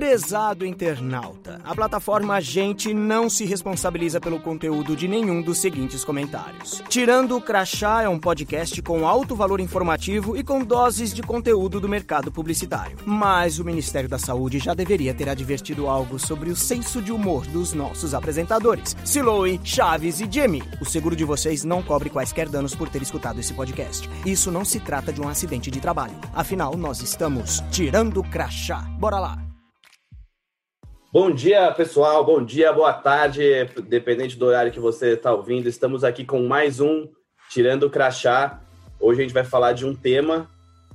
Prezado internauta, a plataforma Gente não se responsabiliza pelo conteúdo de nenhum dos seguintes comentários. Tirando o Crachá é um podcast com alto valor informativo e com doses de conteúdo do mercado publicitário. Mas o Ministério da Saúde já deveria ter advertido algo sobre o senso de humor dos nossos apresentadores, Siloe, Chaves e Jimmy. O seguro de vocês não cobre quaisquer danos por ter escutado esse podcast. Isso não se trata de um acidente de trabalho. Afinal, nós estamos tirando o crachá. Bora lá! Bom dia, pessoal. Bom dia, boa tarde, dependente do horário que você está ouvindo. Estamos aqui com mais um Tirando o Crachá. Hoje a gente vai falar de um tema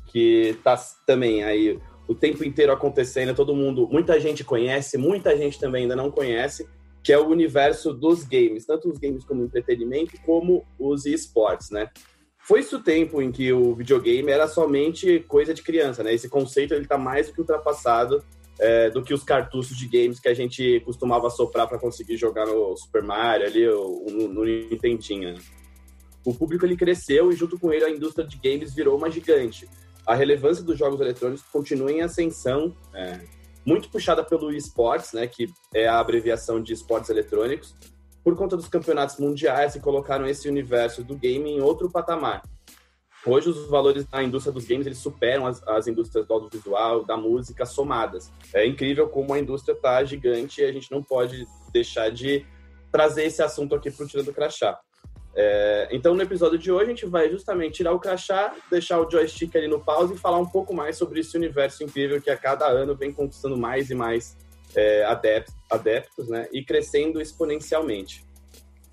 que está também aí o tempo inteiro acontecendo. Todo mundo, muita gente conhece, muita gente também ainda não conhece, que é o universo dos games, tanto os games como entretenimento, como os esportes, né? Foi-se o tempo em que o videogame era somente coisa de criança, né? Esse conceito ele está mais do que ultrapassado é, do que os cartuchos de games que a gente costumava soprar para conseguir jogar no Super Mario ali, ou no, no Nintendinho. O público ele cresceu e junto com ele a indústria de games virou uma gigante. A relevância dos jogos eletrônicos continua em ascensão, é, muito puxada pelo esportes, né, que é a abreviação de esportes eletrônicos, por conta dos campeonatos mundiais que colocaram esse universo do game em outro patamar. Hoje os valores da indústria dos games eles superam as, as indústrias do audiovisual, da música somadas. É incrível como a indústria está gigante e a gente não pode deixar de trazer esse assunto aqui para o Tirando do Crachá. É, então, no episódio de hoje, a gente vai justamente tirar o crachá, deixar o joystick ali no pause e falar um pouco mais sobre esse universo incrível que a cada ano vem conquistando mais e mais é, adeptos, adeptos né? e crescendo exponencialmente.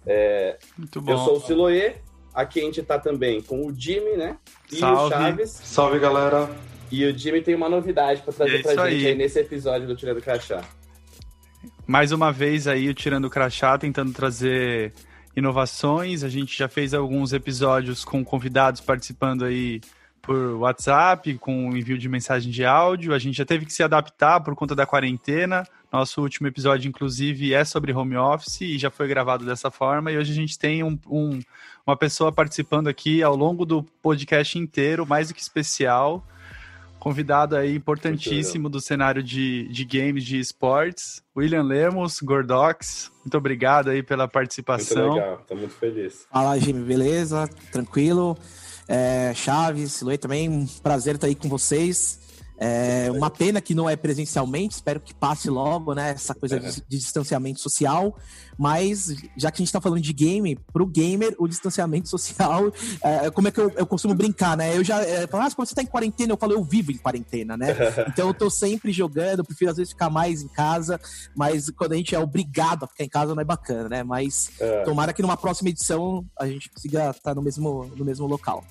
É, Muito bom. Eu sou o Siloê, Aqui a gente tá também com o Jimmy, né? E Salve. o Chaves. Salve, galera. E o Jimmy tem uma novidade para trazer é pra gente aí. aí nesse episódio do Tirando Crachá. Mais uma vez aí o Tirando Crachá tentando trazer inovações. A gente já fez alguns episódios com convidados participando aí por WhatsApp, com envio de mensagem de áudio. A gente já teve que se adaptar por conta da quarentena. Nosso último episódio, inclusive, é sobre home office e já foi gravado dessa forma. E hoje a gente tem um, um, uma pessoa participando aqui ao longo do podcast inteiro, mais do que especial. Convidado aí importantíssimo do cenário de, de games, de esportes, William Lemos, Gordox. Muito obrigado aí pela participação. Muito legal, tô muito feliz. Fala, Jimmy, beleza? Tranquilo? É, Chaves, Siloi também, prazer estar aí com vocês. É uma pena que não é presencialmente, espero que passe logo, né? Essa coisa de, de distanciamento social. Mas, já que a gente está falando de game, para o gamer, o distanciamento social, é, como é que eu, eu, costumo brincar, né? Eu já é, falo, ah, quando você está em quarentena, eu falo, eu vivo em quarentena, né? Então eu tô sempre jogando, prefiro às vezes ficar mais em casa, mas quando a gente é obrigado a ficar em casa, não é bacana, né? Mas é. tomara que numa próxima edição a gente consiga estar tá no mesmo, no mesmo local.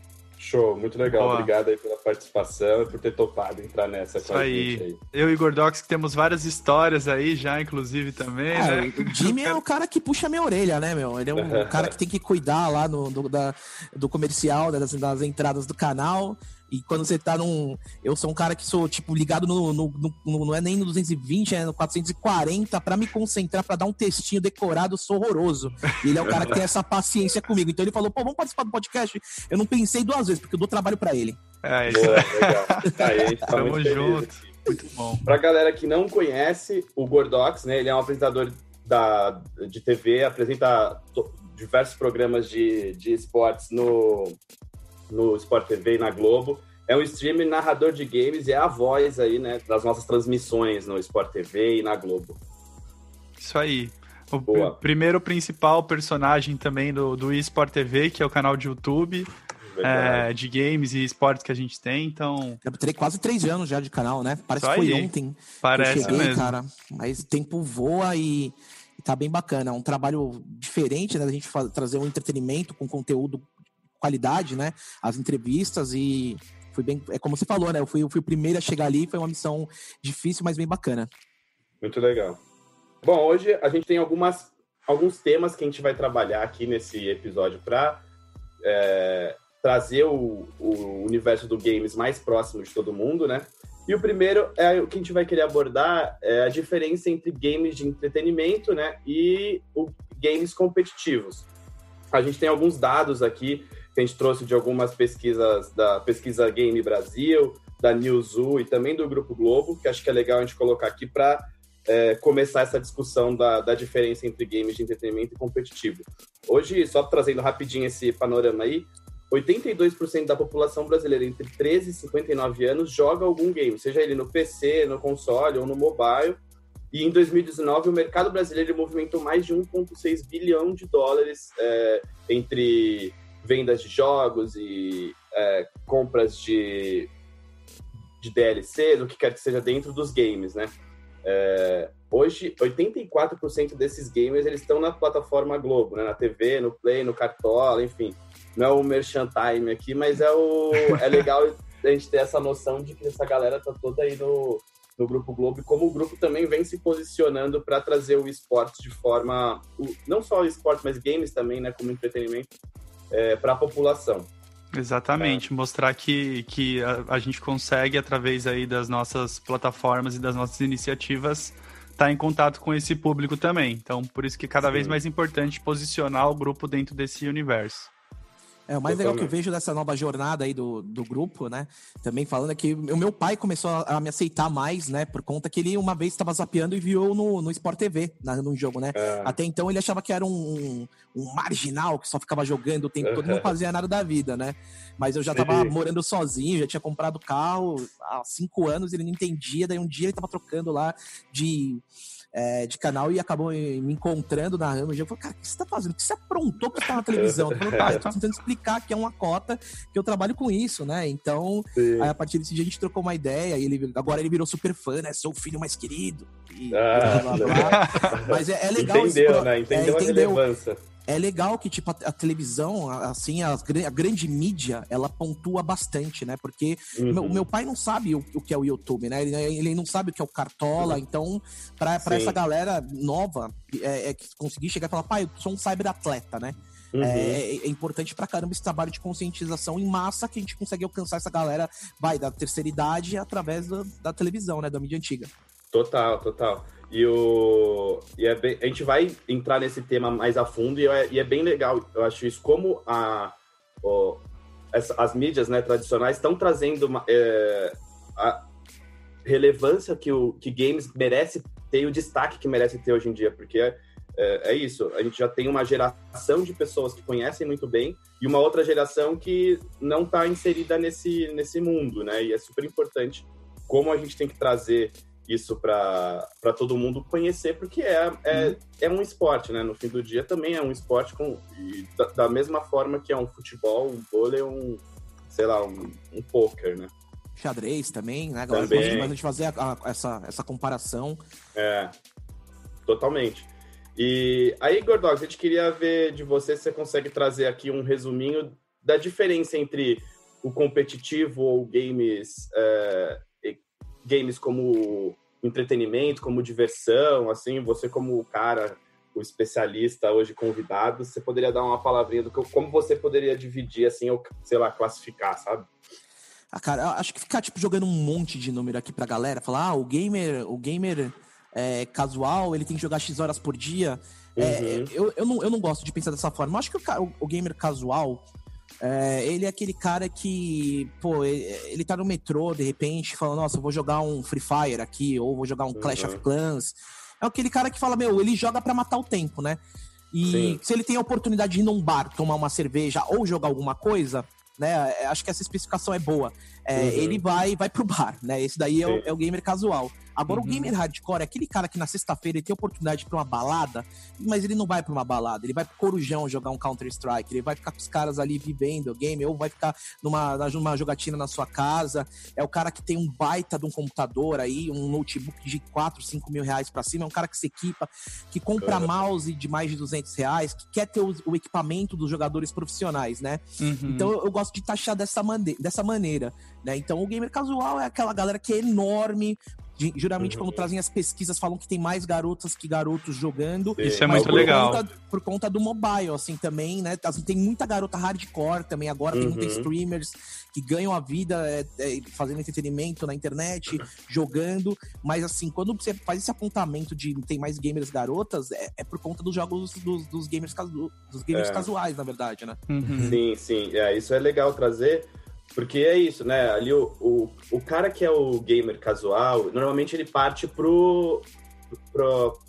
Show, muito legal. Boa. Obrigado aí pela participação e por ter topado entrar nessa Isso aí. aí. Eu e Gordox que temos várias histórias aí já, inclusive, também, é, né? O Jimmy é o cara que puxa a minha orelha, né, meu? Ele é um cara que tem que cuidar lá no, do, da, do comercial, das, das entradas do canal. E quando você tá num. Eu sou um cara que sou, tipo, ligado no. no, no, no não é nem no 220, é no 440, para me concentrar, para dar um textinho decorado, eu sou horroroso. E ele é o cara que tem essa paciência comigo. Então ele falou, pô, vamos participar do podcast. Eu não pensei duas vezes, porque eu dou trabalho para ele. É, isso. Boa, legal. Aí, tá Tamo junto. Muito bom. Pra galera que não conhece o Gordox, né? Ele é um apresentador da, de TV, apresenta diversos programas de, de esportes no, no Sport TV e na Globo. É um streamer narrador de games e é a voz aí, né, das nossas transmissões no Sport TV e na Globo. Isso aí. O Boa. primeiro principal personagem também do, do eSport TV, que é o canal de YouTube. É, de games e esportes que a gente tem, então. Eu terei quase três anos já de canal, né? Parece Só que foi aí. ontem. Parece que eu cheguei, mesmo. cara. Mas o tempo voa e, e tá bem bacana. É um trabalho diferente, né? Da gente fazer, trazer um entretenimento com conteúdo qualidade, né? As entrevistas e foi bem. É como você falou, né? Eu fui, eu fui o primeiro a chegar ali, foi uma missão difícil, mas bem bacana. Muito legal. Bom, hoje a gente tem algumas, alguns temas que a gente vai trabalhar aqui nesse episódio para é, trazer o, o universo do games mais próximo de todo mundo, né? E o primeiro é o que a gente vai querer abordar é a diferença entre games de entretenimento, né, e o games competitivos. A gente tem alguns dados aqui que a gente trouxe de algumas pesquisas da Pesquisa Game Brasil, da Newzoo e também do Grupo Globo, que acho que é legal a gente colocar aqui para é, começar essa discussão da, da diferença entre games de entretenimento e competitivo. Hoje, só trazendo rapidinho esse panorama aí, 82% da população brasileira entre 13 e 59 anos joga algum game, seja ele no PC, no console ou no mobile. E em 2019, o mercado brasileiro movimentou mais de 1,6 bilhão de dólares é, entre vendas de jogos e é, compras de, de DLC, do que quer que seja dentro dos games, né? É, hoje, 84% desses gamers eles estão na plataforma Globo, né? na TV, no Play, no Cartola, enfim. Não é o merchan time aqui, mas é, o, é legal a gente ter essa noção de que essa galera tá toda aí no, no Grupo Globo e como o grupo também vem se posicionando para trazer o esporte de forma, não só o esporte, mas games também, né, como entretenimento, é, para a população. Exatamente, é. mostrar que, que a, a, gente consegue, através aí das nossas plataformas e das nossas iniciativas, estar tá em contato com esse público também. Então, por isso que é cada Sim. vez mais importante posicionar o grupo dentro desse universo. É, o mais legal que eu vejo dessa nova jornada aí do, do grupo, né? Também falando é que o meu pai começou a, a me aceitar mais, né? Por conta que ele uma vez estava zapeando e viu no, no Sport TV, na, num jogo, né? É. Até então ele achava que era um, um marginal que só ficava jogando o tempo todo e não fazia nada da vida, né? Mas eu já estava morando sozinho, já tinha comprado carro há cinco anos, ele não entendia. Daí um dia ele estava trocando lá de é, de canal e acabou me encontrando na rama. Eu falei, cara, o que você tá fazendo? O que você aprontou que tá na televisão? Eu falei, tá, eu tô tentando explicar que é uma cota, que eu trabalho com isso, né? Então, aí, a partir desse dia a gente trocou uma ideia e ele, agora ele virou super fã, né? Sou o filho mais querido. E, ah, blá, blá, blá. Mas é, é legal. Entendeu, esse, né? Entendeu, é, entendeu a relevância é legal que, tipo, a, a televisão, assim, a, a, grande mídia, ela pontua bastante, né? Porque uhum. meu, meu, pai não sabe o, o, que é o YouTube, né? Ele, ele não sabe o que é o Cartola, uhum. então, pra, pra essa galera nova, é, é conseguir chegar e falar, pai, eu sou um cyberatleta, né? Uhum. É, é, importante pra caramba esse trabalho de conscientização em massa que a gente consegue alcançar essa galera, vai, da terceira idade através da, da televisão, né? Da mídia antiga. Total, total. E, o, e é bem, a gente vai entrar nesse tema mais a fundo e é, e é bem legal, eu acho isso, como a, o, as, as mídias né, tradicionais estão trazendo uma, é, a relevância que, o, que games merece ter o destaque que merece ter hoje em dia, porque é, é, é, isso, a gente já tem uma geração de pessoas que conhecem muito bem e uma outra geração que não está inserida nesse, nesse mundo, né? E é super importante como a gente tem que trazer isso para todo mundo conhecer, porque é, é, é um esporte, né? No fim do dia também é um esporte com, da, da, mesma forma que é um futebol, um vôlei, um, sei lá, um, um poker, né? Xadrez também, né? Agora também. a gente fazer a, a, essa, essa comparação. É, totalmente. E aí, Gordox, a gente queria ver de você se você consegue trazer aqui um resuminho da diferença entre o competitivo ou games, é, games como entretenimento, como diversão, assim, você como o cara, o especialista hoje convidado, você poderia dar uma palavrinha do que, como você poderia dividir, assim, ou, sei lá, classificar, sabe? Ah, cara, acho que ficar, tipo, jogando um monte de número aqui pra galera, falar, ah, o gamer, o gamer é, casual, ele tem que jogar X horas por dia, é, uhum. eu, eu, não, eu não gosto de pensar dessa forma. Eu acho que o, o gamer casual, é, ele é aquele cara que, pô, ele, ele tá no metrô, de repente, falando, nossa, vou jogar um Free Fire aqui, ou vou jogar um Clash uhum. of Clans. É aquele cara que fala, meu, ele joga para matar o tempo, né? E Sim. se ele tem a oportunidade de ir num bar, tomar uma cerveja ou jogar alguma coisa, né? É, acho que essa especificação é boa. É, uhum. Ele vai vai pro bar, né? Esse daí é o, é o, gamer casual. Agora, uhum. o gamer hardcore é aquele cara que na sexta-feira ele tem oportunidade pra uma balada, mas ele não vai pra uma balada, ele vai pro Corujão jogar um Counter-Strike, ele vai ficar com os caras ali vivendo o game, ou vai ficar numa, numa jogatina na sua casa. É o cara que tem um baita de um computador aí, um notebook de 4, 5 mil reais pra cima, é um cara que se equipa, que compra uhum. mouse de mais de 200 reais, que quer ter o, o equipamento dos jogadores profissionais, né? Uhum. Então eu, eu gosto de taxar dessa, mane dessa maneira. Né? Então o gamer casual é aquela galera que é enorme, Geralmente, quando trazem as pesquisas, falam que tem mais garotas que garotos jogando. Isso é muito por legal. Conta, por conta do mobile, assim, também, né? Assim, tem muita garota hardcore também agora, uhum. tem muitos streamers que ganham a vida é, é, fazendo entretenimento na internet, jogando. Mas, assim, quando você faz esse apontamento de tem mais gamers garotas, é, é por conta dos jogos dos, dos gamers, casu, dos gamers é. casuais, na verdade, né? Uhum. Sim, sim. É, isso é legal trazer Porque é isso, né? Ali o, o, o cara que é o gamer casual, normalmente ele parte pro, pro,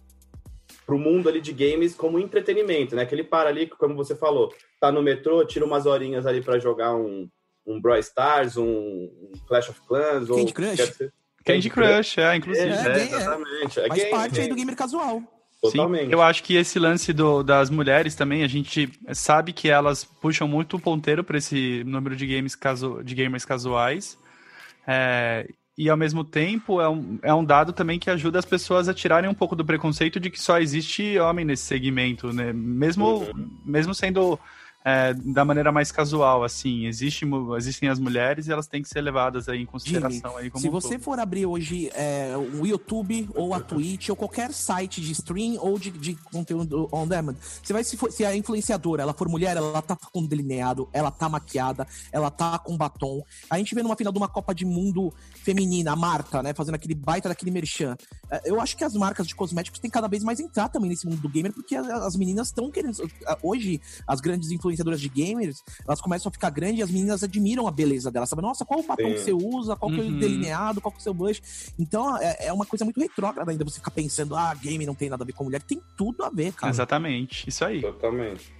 pro mundo ali de games como entretenimento, né? Que ele para ali, como você falou, tá no metrô, tira umas horinhas ali para jogar um, um Brawl Stars, um, Clash of Clans. Candy ou, Crush. Candy Crush, é, inclusive. É, É, é, é. exatamente. É Faz game, parte aí game. do gamer casual. Totalmente. Sim, eu acho que esse lance do- das mulheres também, a gente sabe que elas puxam muito o ponteiro para esse número de, games casu, de gamers casuais. É, e ao mesmo tempo é um, é um dado também que ajuda as pessoas a tirarem um pouco do preconceito de que só existe homem nesse segmento, né? Mesmo, Uhum. mesmo sendo é, da maneira mais casual, assim, existe, existem as mulheres e elas têm que ser levadas aí em consideração aí como Se um você todo. for abrir hoje é, o YouTube ou a Twitch ou qualquer site de stream ou de, de conteúdo on demand, você vai se, for- se a influenciadora ela for mulher, ela tá com delineado, ela tá maquiada, ela tá com batom. A gente vê numa final de uma Copa de Mundo feminina, a Marta, né, fazendo aquele baita daquele merchan. É, Eu acho que as marcas de cosméticos têm cada vez mais entrar também nesse mundo do gamer, porque as, as meninas estão querendo. Hoje, as grandes influenciadoras de gamers, elas começam a ficar grandes e as meninas admiram a beleza delas. Sabe, nossa, qual o batom Sim. que você usa, qual que é o Uhum. delineado, qual que é o seu blush. Então, é, é uma coisa muito retrógrada ainda você ficar pensando, ah, game não tem nada a ver com mulher. Tem tudo a ver, cara. Exatamente, isso aí. Totalmente.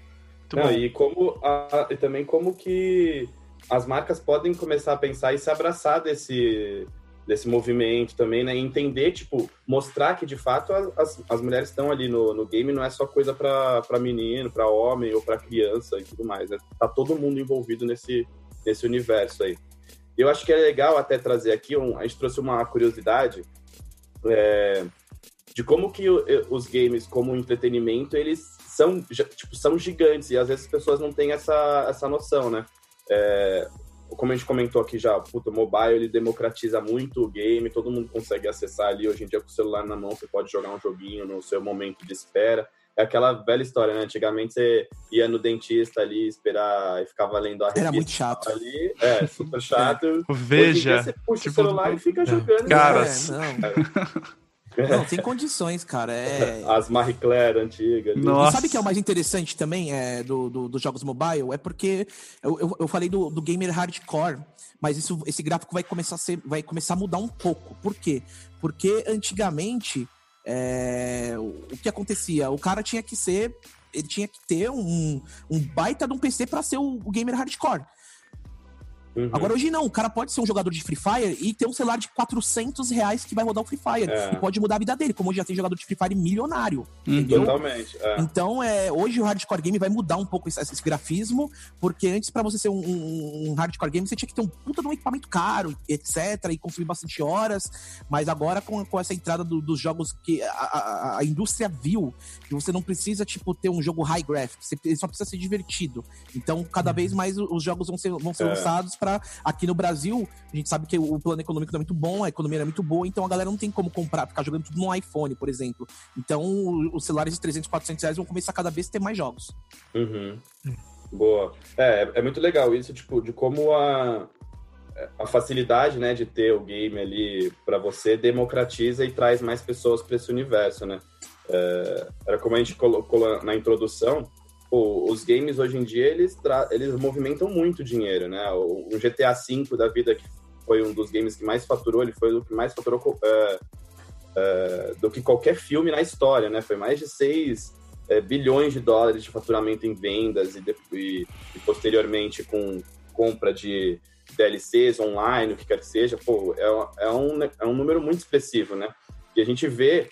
Não, e como a- e também como que as marcas podem começar a pensar e se abraçar desse desse movimento também, né? E entender, tipo, mostrar que de fato as, as, mulheres estão ali no, no game, não é só coisa para menino, para homem ou para criança e tudo mais, né? Tá todo mundo envolvido nesse, nesse universo aí. Eu acho que é legal até trazer aqui, um, a gente trouxe uma curiosidade é, de como que os games como entretenimento, eles são, tipo, são gigantes e às vezes as pessoas não têm essa, essa noção, né? É, como a gente comentou aqui já, puta, o mobile ele democratiza muito o game, todo mundo consegue acessar ali. Hoje em dia, com o celular na mão, você pode jogar um joguinho no seu momento de espera. É aquela velha história, né? Antigamente você ia no dentista ali esperar e ficava lendo a revista. Era muito chato. Ali, é, super chato. Hoje em Veja, dia, você puxa tipo, o celular e fica jogando. Caras. É, não. Sem condições, cara. É... As Marie Claire antigas. Nossa. E sabe o que é o mais interessante também é, do, do- dos jogos mobile? É porque eu, eu, eu falei do, do gamer hardcore, mas isso, esse gráfico vai começar a ser, vai começar a mudar um pouco. Por quê? Porque antigamente é, o, o que acontecia? O cara tinha que ser. Ele tinha que ter um, um baita de um PC para ser o, o gamer hardcore. Uhum. Agora, hoje não, o cara pode ser um jogador de Free Fire e ter um celular de 400 reais que vai rodar o Free Fire. É. E pode mudar a vida dele, como hoje já tem jogador de Free Fire milionário. Uhum. Entendeu? Totalmente. é. Então, é, hoje o hardcore game vai mudar um pouco esse, esse grafismo, porque antes, pra você ser um, um- um hardcore game, você tinha que ter um puta de um equipamento caro, etc., e consumir bastante horas. Mas agora, com, com essa entrada do- dos jogos que a, a- a indústria viu, que você não precisa, tipo, ter um jogo high graphics, você ele só precisa ser divertido. Então, cada vez mais os jogos vão ser, vão ser É. lançados aqui no Brasil, a gente sabe que o plano econômico não é muito bom, a economia é muito boa, então a galera não tem como comprar, ficar jogando tudo no iPhone, por exemplo. Então, os celulares de 300, 400 reais vão começar cada vez a ter mais jogos. Uhum. Boa. É, é muito legal isso, tipo, de como a, a facilidade, né, de ter o game ali para você democratiza e traz mais pessoas para esse universo, né? É, era como a gente colocou na introdução, pô, os games hoje em dia, eles, eles movimentam muito dinheiro, né? O, GTA V da vida, que foi um dos games que mais faturou, ele foi o que mais faturou é, é, do que qualquer filme na história, né? Foi mais de 6 bilhões de dólares de faturamento em vendas e, e- e posteriormente com compra de DLCs online, o que quer que seja, pô, é, é um, é um número muito expressivo, né? E a gente vê.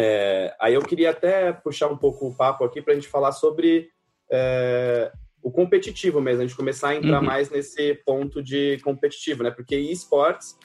É, aí eu queria até puxar um pouco o papo aqui para a gente falar sobre é, o competitivo mesmo, a gente começar a entrar Uhum. mais nesse ponto de competitivo, né? Porque esportes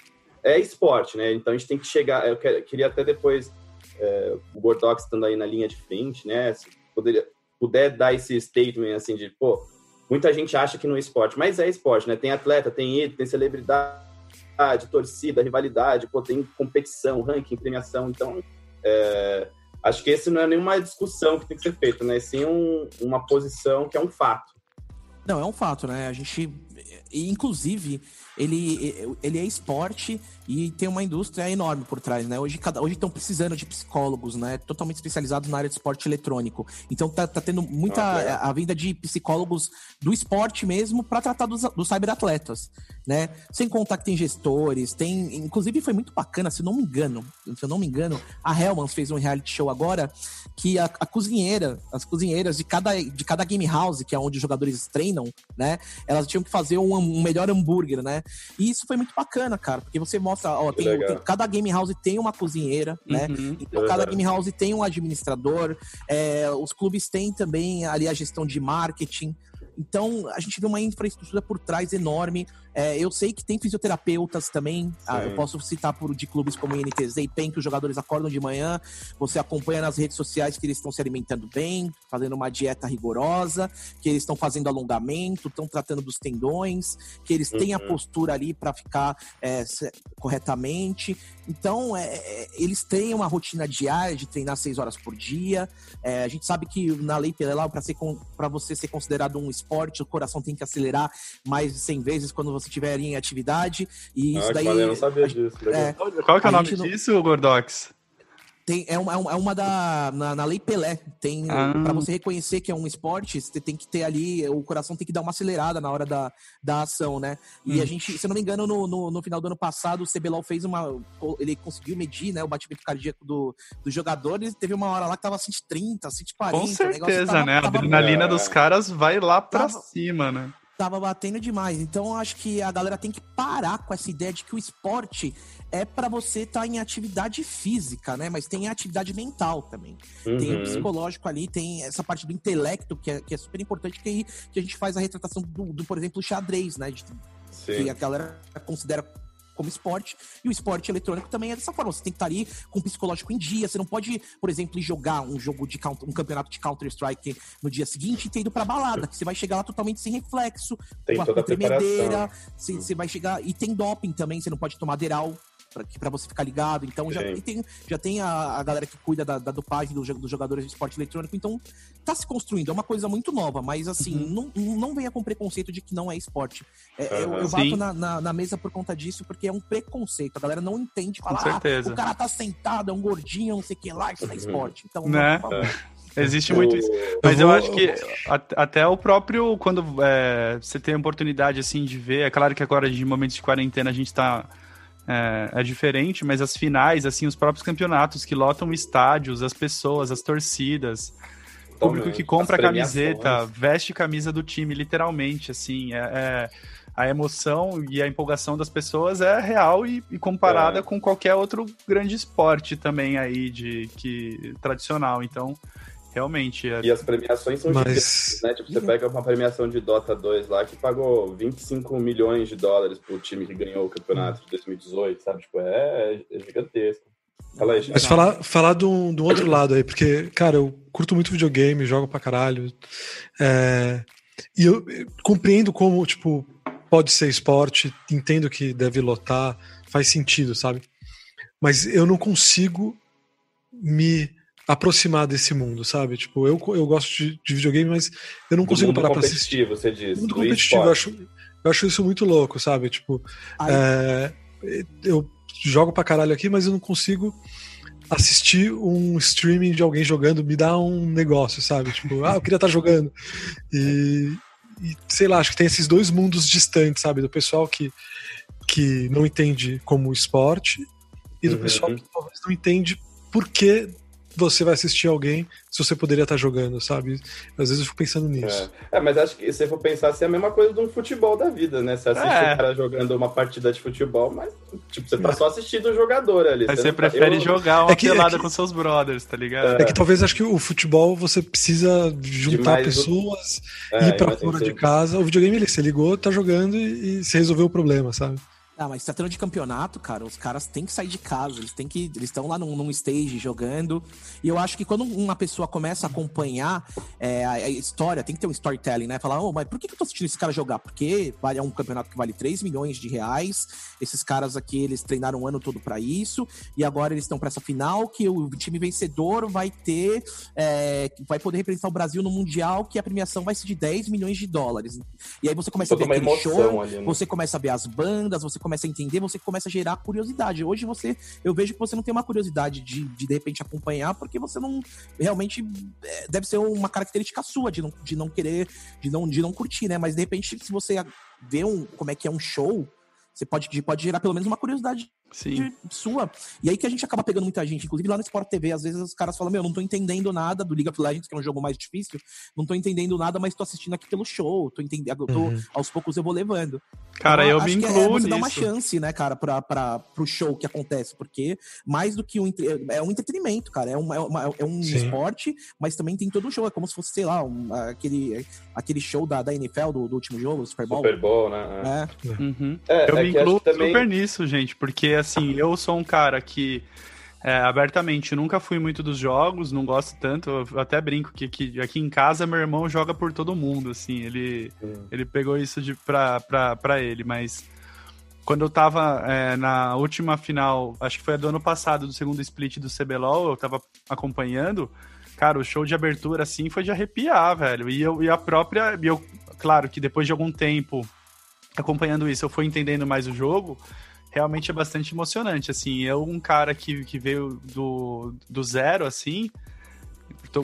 é esporte, né? Então a gente tem que chegar. Eu que- queria até depois é, o Gordox estando aí na linha de frente, né? Se poderia, puder dar esse statement assim de, pô, muita gente acha que não é esporte, mas é esporte, né? Tem atleta, tem ídolo, tem celebridade, torcida, rivalidade, pô, tem competição, ranking, premiação, então é, acho que esse não é nenhuma discussão que tem que ser feita, né? Sim um, uma posição que é um fato. Não, é um fato, né? A gente. E, Inclusive, ele, ele é esporte e tem uma indústria enorme por trás, né? Hoje cada, hoje estão precisando de psicólogos, né? Totalmente especializados na área de esporte eletrônico. Então tá, tá tendo muita ah, a, vinda de psicólogos do esporte mesmo para tratar dos, dos cyberatletas, né? Sem contar que tem gestores, tem, inclusive foi muito bacana, se não me engano, se eu não me engano, a Hellmans fez um reality show agora que a, a cozinheira, as cozinheiras de cada de cada game house, que é onde os jogadores treinam, né? Elas tinham que fazer um, um melhor hambúrguer, né? E isso foi muito bacana, cara, porque você mostra, ó, tem, tem, cada game house tem uma cozinheira, né? Uhum. Então cada game house tem um administrador, é, os clubes têm também ali a gestão de marketing. Então, a gente vê uma infraestrutura por trás enorme. É, eu sei que tem fisioterapeutas também. Ah, eu posso citar por de clubes como INTZ e PEN, que os jogadores acordam de manhã. Você acompanha nas redes sociais que eles estão se alimentando bem, fazendo uma dieta rigorosa, que eles estão fazendo alongamento, estão tratando dos tendões, que eles têm a uhum. postura ali para ficar é, corretamente. Então, é, é, eles têm uma rotina diária de treinar seis horas por dia. É, a gente sabe que na lei Pelelau, para você ser considerado um esporte, o coração tem que acelerar mais de 100 vezes quando você estiver em atividade. E ah, isso daí. Eu não sabia disso. É, Qual que é o nome disso, Gordox? Tem, é, uma, é uma da. Na, na Lei Pelé. Tem. Ah. para você reconhecer que é um esporte, você tem que ter ali. O coração tem que dar uma acelerada na hora da, da ação, né? E hum. a gente, se eu não me engano, no, no, no, final do ano passado, o CBLOL fez uma. Ele conseguiu medir né, o batimento cardíaco do, do jogador. E teve uma hora lá que tava 130, 140. Com certeza, tava, né? Tava, a adrenalina dos caras vai lá pra tava, cima, né? Tava batendo demais. Então eu acho que a galera tem que parar com essa ideia de que o esporte é para você estar tá em atividade física, né? Mas tem atividade mental também. Uhum. Tem o psicológico ali, tem essa parte do intelecto que é, que é super importante, que, que a gente faz a retratação do, do por exemplo, xadrez, né? De, que a galera considera como esporte, e o esporte eletrônico também é dessa forma. Você tem que estar ali com o psicológico em dia. Você não pode, por exemplo, jogar um jogo de um campeonato de Counter-Strike no dia seguinte e ter ido pra balada, que você vai chegar lá totalmente sem reflexo, tem com a tremedeira, você, você vai chegar. E tem doping também, você não pode tomar deral para você ficar ligado. Então já tem, já tem a, a galera que cuida da, da dopagem dos, dos jogadores de esporte eletrônico. Então tá se construindo. É uma coisa muito nova, mas assim, uhum. não, não venha com preconceito de que não é esporte. É, uhum. eu, eu bato na, na, na, mesa por conta disso, porque é um preconceito. A galera não entende falar, ah, o cara tá sentado, é um gordinho, não sei o que lá, isso é uhum. esporte. Então, né? Não, Existe muito isso. Mas eu, acho que até o próprio, quando é, você tem a oportunidade, assim, de ver, é claro que agora, de momentos de quarentena, a gente tá é, é, diferente, mas as finais, assim, os próprios campeonatos que lotam estádios, as pessoas, as torcidas, público que compra a camiseta, veste camisa do time, literalmente, assim, é, é, a emoção e a empolgação das pessoas é real e, e comparada é. com qualquer outro grande esporte também aí de que tradicional. Então, Realmente. É... E as premiações são Mas... gigantes, né? Tipo, você pega uma premiação de Dota 2 lá que pagou 25 milhões de dólares pro time que ganhou o campeonato de 2018, sabe? Tipo, é, é gigantesco. Fala aí, Mas falar, falar do, do outro lado aí, porque, cara, eu curto muito videogame, jogo pra caralho. É... E eu, eu compreendo como, tipo, pode ser esporte, entendo que deve lotar, faz sentido, sabe? Mas eu não consigo me aproximar desse mundo, sabe? Tipo, eu, eu gosto de, de videogame, mas eu não consigo parar pra assistir. você diz. Mundo competitivo, eu acho, eu acho isso muito louco, sabe? Tipo, é, eu jogo pra caralho aqui, mas eu não consigo assistir um streaming de alguém jogando, me dá um negócio, sabe? Tipo, ah, eu queria estar tá jogando. E, e, sei lá, acho que tem esses dois mundos distantes, sabe? Do pessoal que, que não entende como esporte e do uhum. pessoal que talvez não entende por que você vai assistir alguém se você poderia estar jogando, sabe? Às vezes eu fico pensando nisso. É, é mas acho que se você for pensar assim, é a mesma coisa de um futebol da vida, né? Você assiste é. o cara jogando uma partida de futebol, mas tipo, você tá é. só assistindo o jogador ali. Mas você, você tá- prefere eu... jogar uma é que, pelada é que... com seus brothers, tá ligado? É. que talvez acho que o futebol você precisa juntar pessoas, é, ir para fora de casa. O videogame ele, você ligou, tá jogando e, e você resolveu o problema, sabe? Ah, mas se tratando de campeonato, cara, os caras têm que sair de casa, eles têm que. Eles estão lá num, num, stage jogando. E eu acho que quando uma pessoa começa a acompanhar é, a, a, história, tem que ter um storytelling, né? Falar, oh, mas por que, que eu tô assistindo esse cara jogar? Porque é um campeonato que vale 3 milhões de reais. Esses caras aqui, eles treinaram o ano todo para isso, e agora eles estão para essa final que o time vencedor vai ter. É, vai poder representar o Brasil no Mundial, que a premiação vai ser de 10 milhões de dólares. E aí você começa a ver aquele show, ali, né? você começa a ver as bandas, você começa a entender, você começa a gerar curiosidade. Hoje você, eu vejo que você não tem uma curiosidade de, de, de repente acompanhar, porque você não realmente é, deve ser uma característica sua de não, de não querer, de não, de não curtir, né? Mas de repente, se você vê um, como é que é um show, você pode, pode gerar pelo menos uma curiosidade Sim. sua. E aí que a gente acaba pegando muita gente, inclusive lá no Sport TV, às vezes os caras falam: Meu, não tô entendendo nada do League of Legends, que é um jogo mais difícil, não tô entendendo nada, mas tô assistindo aqui pelo show, tô entendendo, tô, uhum. aos poucos eu vou levando. Cara, então, eu me incluo. Que é, você dá uma chance, né, cara, pra, pra, pro show que acontece, porque mais do que um. É um entretenimento, cara, é, uma, é, uma, é um Sim. esporte, mas também tem todo o show, é como se fosse, sei lá, um, aquele, aquele show da, da NFL do, do último jogo, o Super Bowl. Super Bowl, né? É. Uhum. É, eu é me incluo também... super nisso, gente, porque assim, eu sou um cara que é, abertamente nunca fui muito dos jogos, não gosto tanto. Eu até brinco que, que aqui em casa meu irmão joga por todo mundo, assim. Ele, ele pegou isso de, pra, pra, pra ele, mas quando eu tava é, na última final, acho que foi do ano passado, do segundo split do CBLOL, eu tava acompanhando. Cara, o show de abertura, assim, foi de arrepiar, velho. E, eu, e a própria. Eu, claro que depois de algum tempo acompanhando isso, eu fui entendendo mais o jogo realmente é bastante emocionante, assim. Eu, um cara que, que veio do, do zero, assim, tô,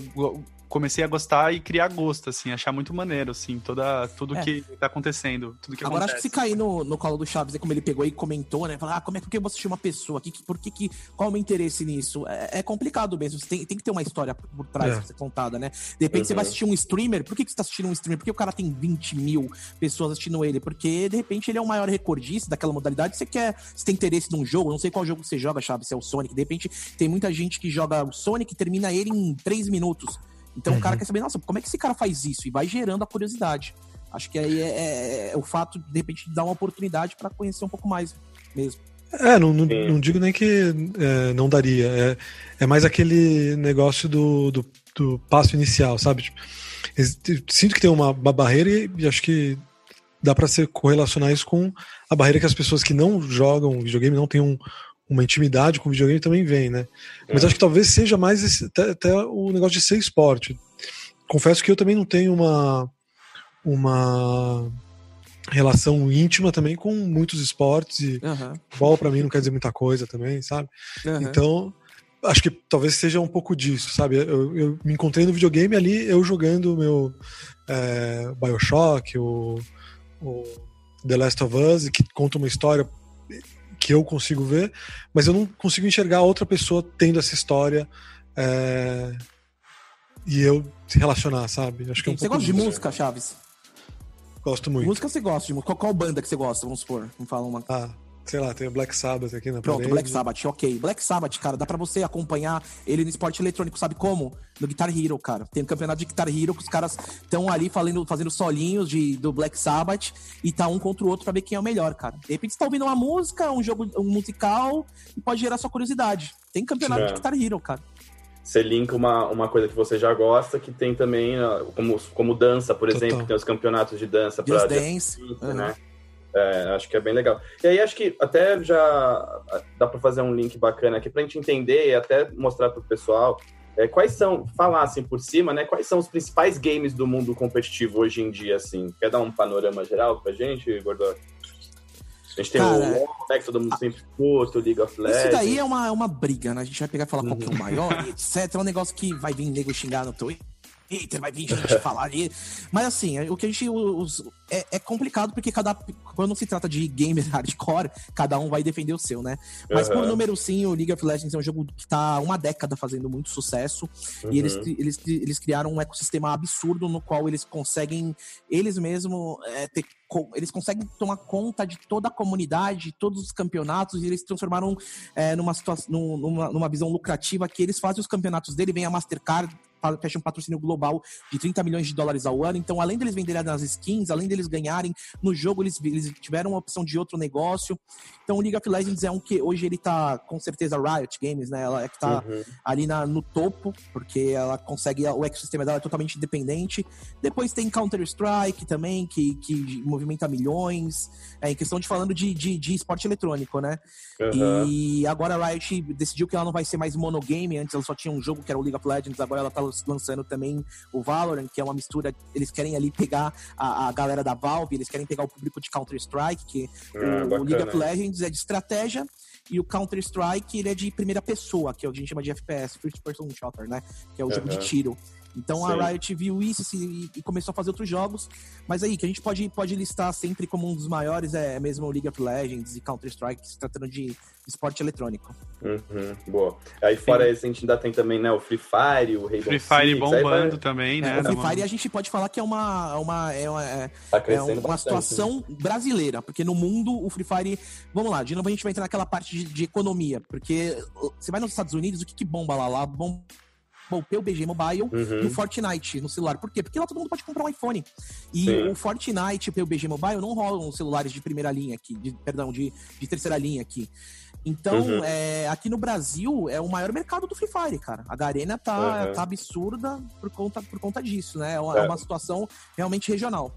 comecei a gostar e criar gosto, assim, achar muito maneiro, assim, toda, tudo é. que tá acontecendo, tudo que Agora acontece. acho que se cair no, no colo do Chaves, como ele pegou e comentou, né, falar, ah, como é que eu vou assistir uma pessoa aqui, por que que, qual é o meu interesse nisso? É, é complicado mesmo, você tem, tem que ter uma história por trás é. pra ser contada, né? De repente uhum. você vai uhum. assistir um streamer, por que que você tá assistindo um streamer? Porque o cara tem 20 mil pessoas assistindo ele? Porque, de repente, ele é o maior recordista daquela modalidade, você quer, você tem interesse num jogo, não sei qual jogo você joga, Chaves, se é o Sonic, de repente tem muita gente que joga o Sonic e termina ele em 3 minutos. Então uhum. o cara uhum. quer saber, nossa, como é que esse cara faz isso? E vai gerando a curiosidade. Acho que aí é, é, é o fato, de repente, de dar uma oportunidade para conhecer um pouco mais mesmo. É, não, não, não digo nem que é, não daria. É, é mais aquele negócio do, do, do passo inicial, sabe? Tipo, sinto que tem uma, uma barreira e, e acho que dá para se correlacionar isso com a barreira que as pessoas que não jogam videogame não têm um, uma intimidade com o videogame também vem, né? Mas é. acho que talvez seja mais esse, até, até, o negócio de ser esporte. Confesso que eu também não tenho uma uma relação íntima também com muitos esportes e uhum. futebol para mim não quer dizer muita coisa também, sabe? Uhum. Então acho que talvez seja um pouco disso, sabe? Eu, eu me encontrei no videogame ali, eu jogando o meu é, Bioshock, o, o The Last of Us, que conta uma história que eu consigo ver, mas eu não consigo enxergar outra pessoa tendo essa história é, e eu se relacionar, sabe? Acho que é um você gosta de música, Chaves? Gosto muito. Música você gosta de música? Qual, qual banda que você gosta? Vamos supor. Vamos falar uma. Ah, sei lá, tem o Black Sabbath aqui na Pronto, parede. Black Sabbath, ok. Black Sabbath, cara, dá pra você acompanhar ele no esporte eletrônico, sabe como? No Guitar Hero, cara. Tem um campeonato de Guitar Hero que os caras estão ali fazendo, fazendo solinhos de, do Black Sabbath e tá um contra o outro pra ver quem é o melhor, cara. De repente você tá ouvindo uma música, um jogo um musical e pode gerar sua curiosidade. Tem campeonato é. de Guitar Hero, cara você linka uma, uma coisa que você já gosta, que tem também, como, como dança, por Total. exemplo, tem os campeonatos de dança para dance, uhum. né? É, acho que é bem legal. E aí acho que até já dá para fazer um link bacana aqui para a gente entender e até mostrar para o pessoal é, quais são, falar assim por cima, né? Quais são os principais games do mundo competitivo hoje em dia, assim? Quer dar um panorama geral pra gente, Gordon? A gente tem Cara, o WoW, né, que todo mundo sempre escuta, o League of Legends. Isso daí é uma, é uma briga, né? A gente vai pegar e falar qual que é o maior, etc. É um negócio que vai vir nego xingar no Twitter Twitter, vai vir gente falar ali. Mas assim, o que a gente. Os, é, é, complicado porque cada. Quando se trata de gamer hardcore, cada um vai defender o seu, né? Mas uhum. por número sim, o League of Legends é um jogo que tá uma década fazendo muito sucesso. Uhum. E eles, uhum. eles, eles criaram um ecossistema absurdo no qual eles conseguem, eles mesmos, é, ter eles conseguem tomar conta de toda a comunidade, todos os campeonatos, e eles transformaram é, numa situação, numa, numa visão lucrativa que eles fazem os campeonatos dele, vem a Mastercard fecha um patrocínio global de 30 milhões de dólares ao ano. Então, além deles venderem nas skins, além deles ganharem no jogo, eles, eles tiveram uma opção de outro negócio. Então, o League of Legends é um que hoje ele tá, com certeza, Riot Games, né? Ela é que tá uhum. ali na, no topo, porque ela consegue, o ecossistema dela é totalmente independente. Depois tem Counter-Strike também, que, que movimenta milhões. É, em questão de falando de, de, de esporte eletrônico, né? Uhum. E agora a Riot decidiu que ela não vai ser mais monogame. Antes ela só tinha um jogo que era o League of Legends, agora ela tá lançando também o Valorant, que é uma mistura. Eles querem ali pegar a, a galera da Valve, eles querem pegar o público de Counter-Strike, que ah, o, o League of Legends é de estratégia e o Counter-Strike ele é de primeira pessoa, que é o que a gente chama de FPS, First Person Shooter, né? Que é o uhum. jogo de tiro. Então Sim. a Riot viu isso e, e, começou a fazer outros jogos. Mas aí, que a gente pode, pode listar sempre como um dos maiores é mesmo o League of Legends e Counter-Strike, se tratando de esporte eletrônico. Uhum, boa. Aí fora Sim. esse, a gente ainda tem também né, o Free Fire, o Rainbow Free Fire Six, bombando vai... também, né? É, o Free Fire a gente pode falar que é uma, uma, é uma, é, tá é uma bastante, situação né? brasileira, porque no mundo o Free Fire... Vamos lá, de novo a gente vai entrar naquela parte de, de economia, porque você vai nos Estados Unidos, o que, que bomba lá? Lá bomba o PUBG Mobile uhum. e o Fortnite no celular. Por quê? Porque lá todo mundo pode comprar um iPhone. E Sim. o Fortnite e o PUBG Mobile não rolam celulares de primeira linha aqui, de, perdão, de, de terceira linha aqui. Então, uhum. é, aqui no Brasil, é o maior mercado do Free Fire, cara. A Garena tá, uhum. tá absurda por conta, por conta disso, né? É uma, é. é uma situação realmente regional.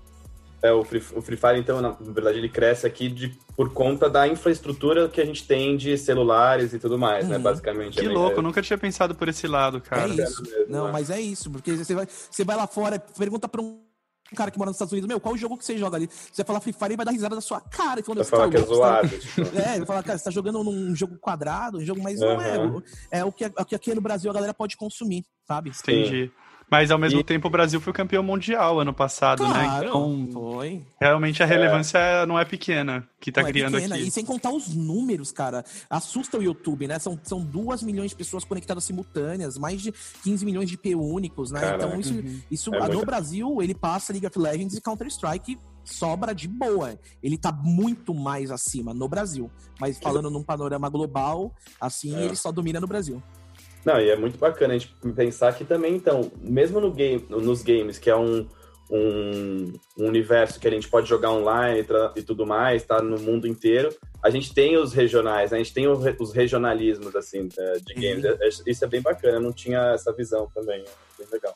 É, o Free, o Free Fire, então, na verdade, ele cresce aqui de, por conta da infraestrutura que a gente tem de celulares e tudo mais, né? Uhum. Basicamente. Que é louco, eu nunca tinha pensado por esse lado, cara. É isso. Mesmo, Não, né? mas é isso, porque você vai, você vai lá fora, pergunta pra um um cara que mora nos Estados Unidos, meu, qual o jogo que você joga ali? Você vai falar Free Fire e vai dar risada da sua cara. Então, vai falar que é zoado. Tá... É, vai falar, cara, você tá jogando num jogo quadrado, um jogo, mas uhum. não é. É o que, é o que aqui no Brasil a galera pode consumir, sabe? Entendi. Mas ao mesmo e... tempo o Brasil foi campeão mundial ano passado, né? claro, né? Então, foi. Realmente a relevância é. não é pequena que tá não é criando é pequena. aqui. E sem contar os números, cara. Assusta o YouTube, né? São, são duas milhões de pessoas conectadas simultâneas, mais de 15 milhões de P únicos, né? Caraca. Então isso, uhum. isso é no. Brasil, ele passa League of Legends e Counter-Strike sobra de boa. Ele tá muito mais acima no Brasil. Mas falando num panorama global, assim, é. ele só domina no Brasil. Não, e é muito bacana a gente pensar que também, então, mesmo no game, nos games, que é um, um, um universo que a gente pode jogar online e, tudo mais, tá no mundo inteiro, a gente tem os regionais, a gente tem os regionalismos, assim, é, de games. Uhum. Isso é bem bacana, eu não tinha essa visão também, é bem legal.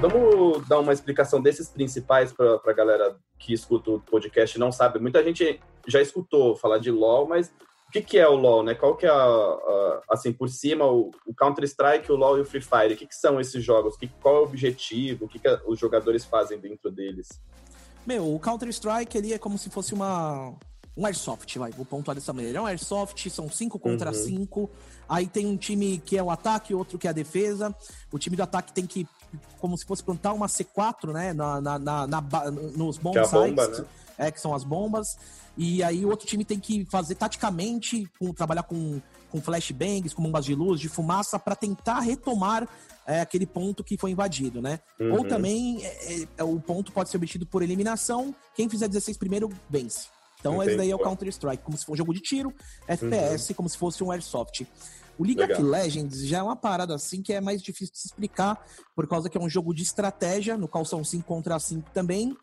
Vamos dar uma explicação desses principais para a galera que escuta o podcast e não sabe. Muita gente já escutou falar de LoL, mas o que, que é o LoL, né? Qual que é, a, a, assim, por cima, o, o Counter-Strike, o LoL e o Free Fire? O que, que são esses jogos? Que, qual é o objetivo? O que, que os jogadores fazem dentro deles? Meu, o Counter-Strike, ele é como se fosse uma... Um Airsoft, vai, vou pontuar dessa maneira. É um Airsoft, são cinco contra uhum. cinco. Aí tem um time que é o ataque, outro que é a defesa. O time do ataque tem que, como se fosse plantar uma C4, né? Na, na, na, na nos bons sites. Bomba, né? É, que são as bombas. E aí o outro time tem que fazer taticamente, com, trabalhar com, com flashbangs, com bombas de luz, de fumaça, para tentar retomar é, aquele ponto que foi invadido, né? Uhum. Ou também é, é, o ponto pode ser obtido por eliminação. Quem fizer 16 primeiro, vence. Então Entendi. esse daí é o Counter-Strike, como se fosse um jogo de tiro, FPS, uhum. como se fosse um Airsoft. O League Legal. of Legends já é uma parada assim que é mais difícil de se explicar, por causa que é um jogo de estratégia, no qual são 5 contra 5 também.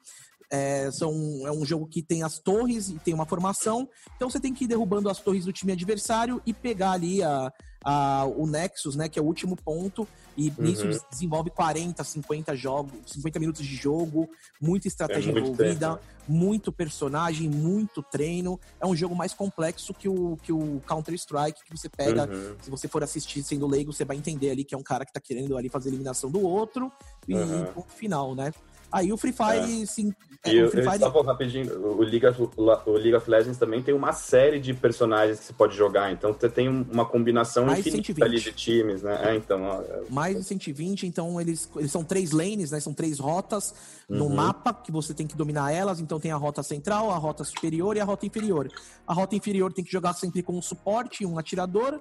É, são, é um jogo que tem as torres e tem uma formação. Então você tem que ir derrubando as torres do time adversário e pegar ali a, a, o Nexus, né? Que é o último ponto. E uhum. nisso desenvolve 40, 50 jogos, 50 minutos de jogo, muita estratégia é muito envolvida, tempo. muito personagem, muito treino. É um jogo mais complexo que o, que o Counter-Strike, que você pega. Uhum. Se você for assistir sendo leigo, você vai entender ali que é um cara que tá querendo ali fazer a eliminação do outro. E uhum. ponto final, né? Aí o Free Fire, é. sim. É, e o Free Fire... só rapidinho, o League, of, o League of Legends também tem uma série de personagens que você pode jogar, então você tem uma combinação Mais infinita ali de times, né? É, então, ó, é... Mais de 120, então eles, eles são três lanes, né? São três rotas no uhum. mapa que você tem que dominar elas, então tem a rota central, a rota superior e a rota inferior. A rota inferior tem que jogar sempre com um suporte, um atirador,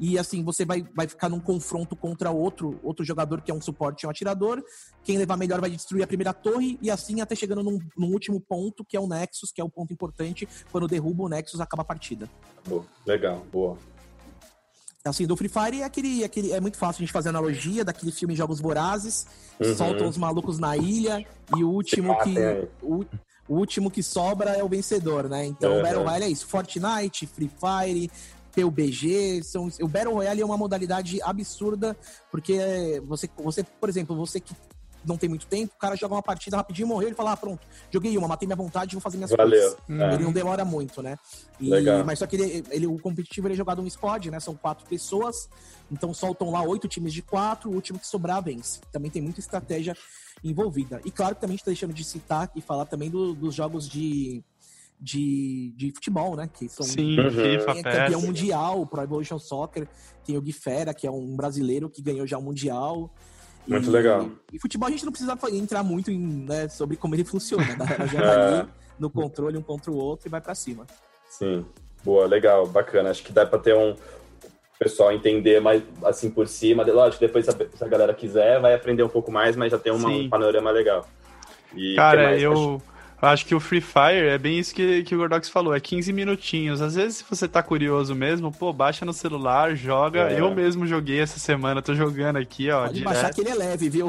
e assim, você vai, vai ficar num confronto contra outro, outro jogador que é um suporte e um atirador. Quem levar melhor vai destruir a primeira torre, e assim até chegando num, num último ponto, que é o Nexus, que é o ponto importante. Quando derruba o Nexus, acaba a partida. Boa. Legal, boa. Assim, do Free Fire é aquele, aquele. É muito fácil a gente fazer analogia daquele filme Jogos Vorazes, uhum. soltam os malucos na ilha e o último que. O, o, último que sobra é o vencedor, né? Então uhum. o Battle Royale é isso. Fortnite, Free Fire, PUBG, são, o Battle Royale é uma modalidade absurda, porque você, você, por exemplo, você que não tem muito tempo, o cara joga uma partida rapidinho, morreu, ele fala, ah, pronto, joguei uma, matei minha vontade, vou fazer minhas Valeu. coisas. É. Ele não demora muito, né? E, Legal. Mas só que ele, ele, o competitivo ele é jogado um squad, né? São quatro pessoas, então soltam lá oito times de quatro, o último que sobrar vence. Também tem muita estratégia envolvida. E claro que também a gente tá deixando de citar e falar também do, dos jogos de de, de futebol, né? Que são Sim, uhum. FIFA, é campeão mundial, o Pro Evolution Soccer, tem o Gui Fera, que é um brasileiro que ganhou já o Mundial. Muito e, legal. E futebol a gente não precisa entrar muito em, né, sobre como ele funciona. Né? Já tá ali no controle um contra o outro e vai para cima. Sim, boa, legal, bacana. Acho que dá para ter um pessoal entender mais assim por cima. Lógico, depois se a galera quiser, vai aprender um pouco mais, mas já tem uma, um panorama legal. E Cara, eu eu acho que o Free Fire é bem isso que, que o Gordox falou, é 15 minutinhos. Às vezes, se você tá curioso mesmo, pô, baixa no celular, joga. É. Eu mesmo joguei essa semana, tô jogando aqui, ó. Pode direto. baixar que ele é leve, viu?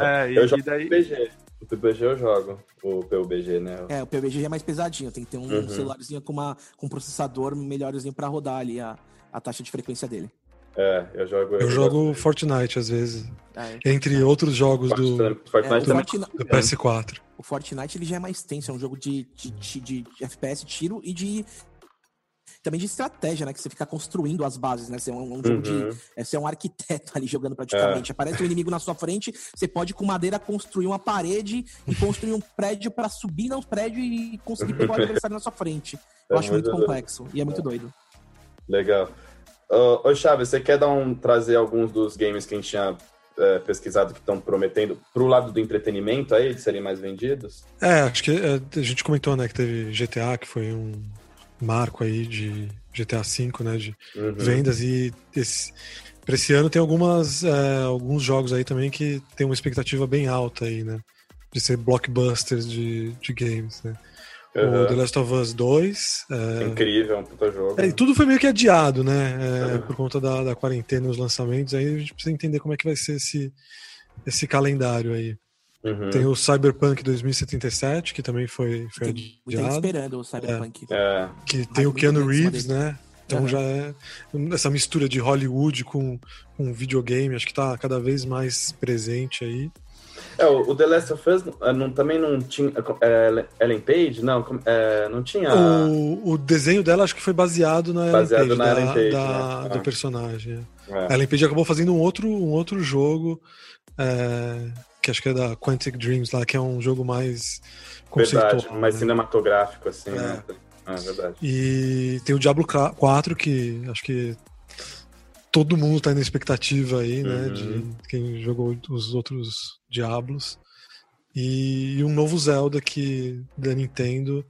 É, e, eu jogo e daí... PUBG. O PUBG eu jogo, o PUBG, né? É, o PUBG é mais pesadinho, tem que ter um uhum. celularzinho com, uma, com um processador melhorzinho pra rodar ali a, a taxa de frequência dele. É, eu jogo. Eu, eu jogo Fortnite às vezes. Ah, é. Entre outros jogos do, Fortnite, é, do, do, PS4. O Fortnite ele já é mais tenso, é um jogo de, de, de, de FPS, tiro e de também de estratégia, né? Que você fica construindo as bases, né? Você é um, um jogo de. Uhum. É, você é um arquiteto ali jogando praticamente. É. Aparece um inimigo na sua frente, você pode com madeira construir uma parede e construir um prédio para subir no prédio e conseguir pegar o adversário na sua frente. Eu é acho muito, muito complexo e é muito doido. Legal. Uh, ô, Chaves, você quer dar um, trazer alguns dos games que a gente tinha é, pesquisado que estão prometendo para o lado do entretenimento aí, de serem mais vendidos? É, acho que é, a gente comentou, né, que teve GTA, que foi um marco aí de GTA V, né, de uhum. vendas, e esse, para esse ano tem algumas, é, alguns jogos aí também que tem uma expectativa bem alta aí, né, de ser blockbusters de, de games, né. Uhum. O The Last of Us 2. É... Incrível, um puta jogo. É, e tudo foi meio que adiado, né? É, uhum. Por conta da, da quarentena e os lançamentos. Aí a gente precisa entender como é que vai ser esse, esse calendário aí. Uhum. Tem o Cyberpunk 2077, que também foi, foi tem, adiado. esperando o Cyberpunk. É. Que tem o Keanu Reeves, né? Então uhum. já é essa mistura de Hollywood com, com videogame, acho que tá cada vez mais presente aí. É, o The Last of Us eh, não, também não tinha. É, Ellen Page? Não, é, não tinha. O, o desenho dela acho que foi baseado na baseado Ellen Page, na da, Ellen Page, da, né? do ah. personagem. É. A Ellen Page acabou fazendo um outro, um outro jogo, que acho que é da Quantic Dreams lá, que é um jogo mais conceitual. Verdade, mais né? cinematográfico, assim, né? É verdade. E tem o Diablo 4, que acho que todo mundo tá na expectativa aí, né? Uhum. De quem jogou os outros Diablos. E, um novo Zelda que da Nintendo.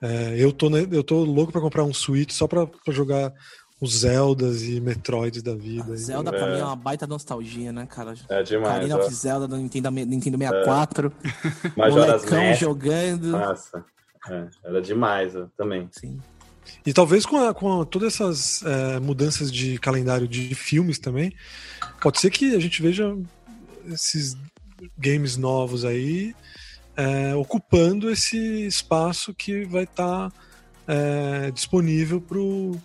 É, eu, tô, eu tô louco para comprar um Switch só pra, pra, jogar os Zeldas e Metroids da vida. Zelda pra mim é uma baita nostalgia, né, cara? É demais. Karina of Zelda do Nintendo, Nintendo 64. É. Mask. jogando. Nossa, é, era demais também. Sim. E talvez com, a, com a, todas essas é, mudanças de calendário de filmes também, pode ser que a gente veja esses games novos aí é, ocupando esse espaço que vai estar tá, é, disponível para o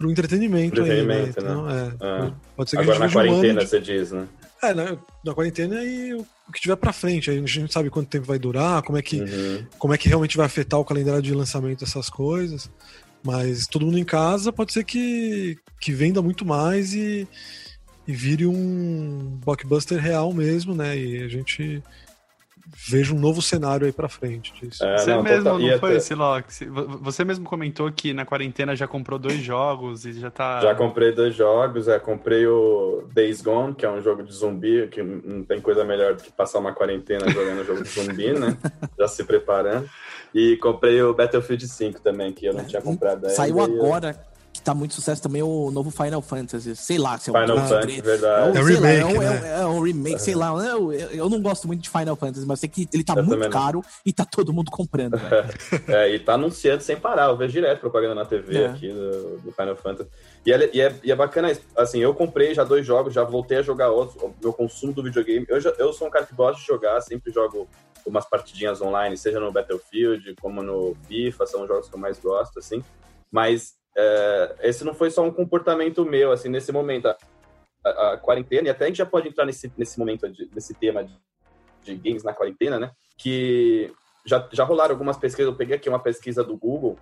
entretenimento, entretenimento aí, né? Então, né? É, pode ser que Agora na quarentena um você diz, né? É, na, na quarentena e o, que tiver para frente. A gente sabe quanto tempo vai durar, como é que, uhum. como é que realmente vai afetar o calendário de lançamento dessas coisas. Mas todo mundo em casa pode ser que, que venda muito mais e, e vire um blockbuster real mesmo, né? E a gente veja um novo cenário aí para frente disso. É, você não, mesmo total... não foi, até... Silox? Você mesmo comentou que na quarentena já comprou dois jogos e já tá. Já comprei dois jogos, é, comprei o Days Gone, que é um jogo de zumbi, que não tem coisa melhor do que passar uma quarentena jogando jogo de zumbi, né? Já se preparando. E comprei o Battlefield 5 também, que eu não tinha comprado ainda. Saiu agora. Que tá muito sucesso também o novo Final Fantasy. Sei lá se é um Final Fantasy, verdade. É um remake, lá, é, um, né? é, um remake, sei lá. Eu, eu não gosto muito de Final Fantasy, mas sei que ele tá eu muito caro e tá todo mundo comprando. é, e tá anunciando sem parar. Eu vejo direto propaganda na TV aqui do, do, Final Fantasy. E é, e, é, e é bacana, assim, eu comprei já dois jogos, já voltei a jogar outros. O meu consumo do videogame. Eu, já, eu sou um cara que gosta de jogar, sempre jogo umas partidinhas online, seja no Battlefield, como no FIFA, são os jogos que eu mais gosto, assim. Mas é, esse não foi só um comportamento meu, assim, nesse momento. A, a, a, quarentena, e até a gente já pode entrar nesse, nesse momento, de, nesse tema de, de games na quarentena, né? Que já, já rolaram algumas pesquisas, eu peguei aqui uma pesquisa do Google,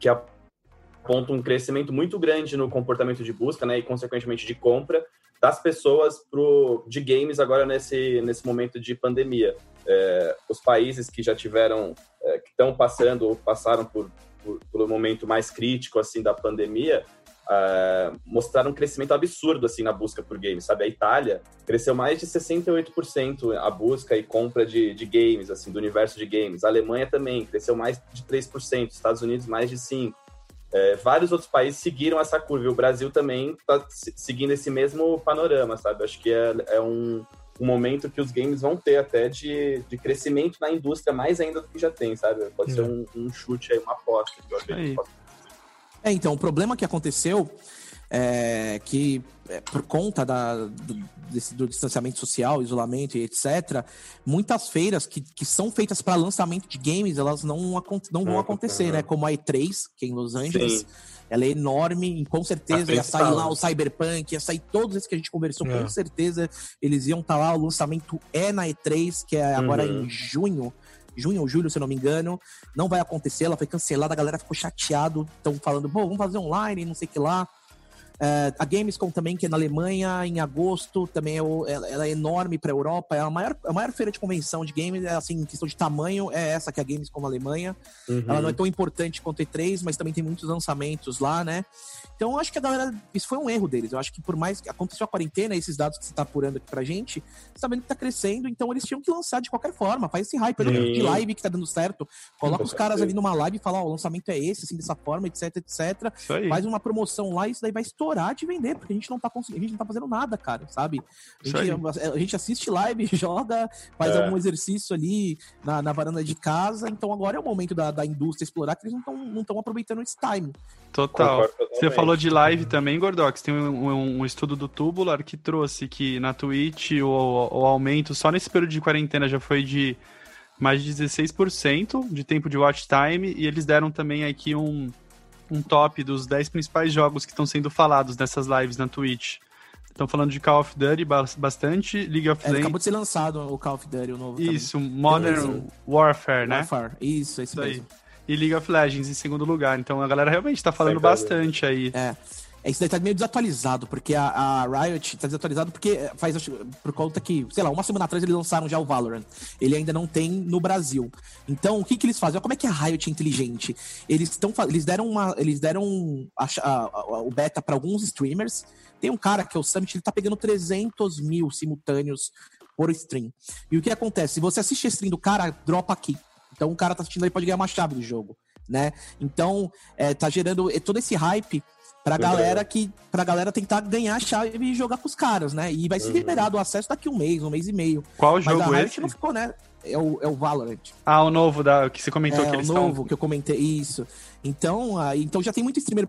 que aponta um crescimento muito grande no comportamento de busca, né, e consequentemente de compra das pessoas pro, de games agora nesse, nesse momento de pandemia. É, os países que já tiveram, é, que estão passando ou passaram por, por, um momento mais crítico assim da pandemia, é, mostraram um crescimento absurdo assim na busca por games, sabe? A Itália cresceu mais de 68% a busca e compra de, de games, assim, do universo de games. A Alemanha também cresceu mais de 3%, Estados Unidos mais de 5%. É, vários outros países seguiram essa curva e o Brasil também está seguindo esse mesmo panorama, sabe? Acho que é, é um, um, momento que os games vão ter até de, de crescimento na indústria mais ainda do que já tem, sabe? Pode ser um, um, chute aí, uma aposta. Que eu acredito é, então, o problema que aconteceu é que, é, por conta da, do, desse, do, distanciamento social, isolamento e etc., muitas feiras que, que são feitas para lançamento de games, elas não, não vão acontecer, né? Como a E3, que é em Los Angeles. Sim. Ela é enorme, e com certeza ia sair lá o Cyberpunk, ia sair todos esses que a gente conversou, é. com certeza eles iam estar tá lá. O lançamento é na E3, que é agora uhum. em junho junho ou julho, se eu não me engano. Não vai acontecer, ela foi cancelada, a galera ficou chateado. Estão falando, pô, vamos fazer online, não sei o que lá. Uh, a Gamescom também, que é na Alemanha, em agosto, também é o, ela, ela, é enorme para a Europa. É a maior, a maior feira de convenção de games, é, assim, em questão de tamanho, é essa que é a Gamescom na Alemanha. Uhum. Ela não é tão importante quanto a E3, mas também tem muitos lançamentos lá, né? Então, eu acho que a galera. Isso foi um erro deles. Eu acho que por mais que aconteceu a quarentena, esses dados que você está apurando aqui pra gente, você tá vendo que tá crescendo, então eles tinham que lançar de qualquer forma. Faz esse hype ali de live que tá dando certo. Coloca os caras ali numa live e fala: Ó, oh, o lançamento é esse, assim, dessa forma, etc, etc. Faz uma promoção lá e isso daí vai estourar de vender, porque a gente não tá conseguindo, a gente não tá fazendo nada, cara, sabe? A gente, a gente assiste live, joga, faz é. algum exercício ali na, na varanda de casa. Então agora é o momento da, da indústria explorar que eles não estão não tão aproveitando esse time. Total. Você falou de live também, Gordox. Tem um, um, um, estudo do Tubular que trouxe que na Twitch o, o aumento só nesse período de quarentena já foi de mais de 16% de tempo de watch time. E eles deram também aqui um, um top dos 10 principais jogos que estão sendo falados nessas lives na Twitch. Estão falando de Call of Duty bastante, League of é, Legends. Acabou de ser lançado o Call of Duty, o novo. Isso, também. Modern Warfare, né? Warfare, isso, é isso, isso mesmo. Aí e League of Legends em segundo lugar. Então a galera realmente tá falando bastante aí. É. Isso daí tá meio desatualizado, porque a, a, Riot tá desatualizado porque faz por conta que, sei lá, uma semana atrás eles lançaram já o Valorant. Ele ainda não tem no Brasil. Então, o que que eles fazem? Como é que a Riot é inteligente? Eles estão eles deram uma eles deram a, a, o beta para alguns streamers. Tem um cara que é o Summit, ele tá pegando 300 mil simultâneos por stream. E o que acontece? Se você assiste a stream do cara, dropa aqui. Então o cara tá assistindo aí pode ganhar uma chave do jogo, né? Então, é, tá gerando todo esse hype pra galera que pra galera tentar ganhar a chave e jogar com os caras, né? E vai ser uhum. liberado o acesso daqui um mês, um mês e meio. Qual Mas jogo a esse? não ficou, né? É o, é o Valorant. Ah, o novo da, que você comentou é, que eles o novo que eu comentei, isso. Então, aí, então já tem muito streamer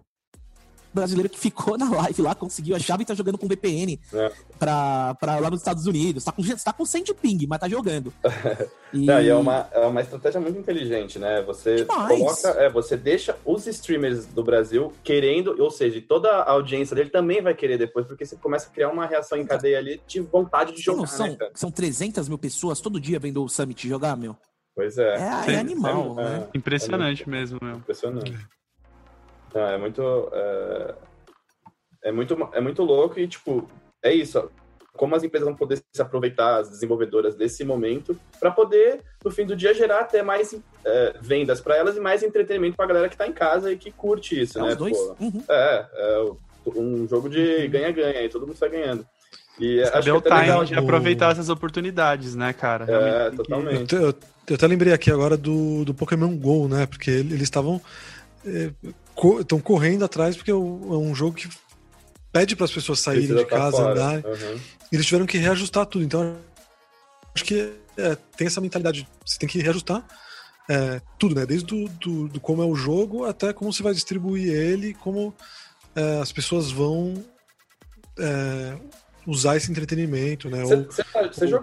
brasileiro que ficou na live lá, conseguiu a chave e tá jogando com VPN é. pra, pra lá nos Estados Unidos. Tá com, tá com 100 de ping, mas tá jogando. E... Não, e é, uma, é uma estratégia muito inteligente, né? Você Demais. coloca, é, você deixa os streamers do Brasil querendo, ou seja, toda a audiência dele também vai querer depois, porque você começa a criar uma reação em cadeia ali de vontade de jogar, são, né, São 300 mil pessoas todo dia vendo o Summit jogar, meu. Pois é. É, é animal, é, né? Impressionante é mesmo, meu. Impressionante. Não, é muito. É, é, muito. é muito louco e, tipo, é isso. Como as empresas vão poder se aproveitar, as desenvolvedoras, desse momento, para poder, no fim do dia, gerar até mais é, vendas para elas e mais entretenimento para a galera que está em casa e que curte isso, é né? Dois? Uhum. É, é um jogo de uhum. ganha-ganha e todo mundo sai ganhando. E acho Deu que é time legal. de aproveitar essas oportunidades, né, cara? É, totalmente. Eu, eu, eu, até lembrei aqui agora do, do Pokémon GO, né? Porque eles estavam estão é, correndo atrás porque é, é um jogo que pede para as pessoas saírem Precisa de casa, andar. Uhum. E eles tiveram que reajustar tudo. Então, acho que é, tem essa mentalidade. Você tem que reajustar é, tudo, né? Desde do, do, do, como é o jogo até como você vai distribuir ele, como é, as pessoas vão é, usar esse entretenimento, né? Você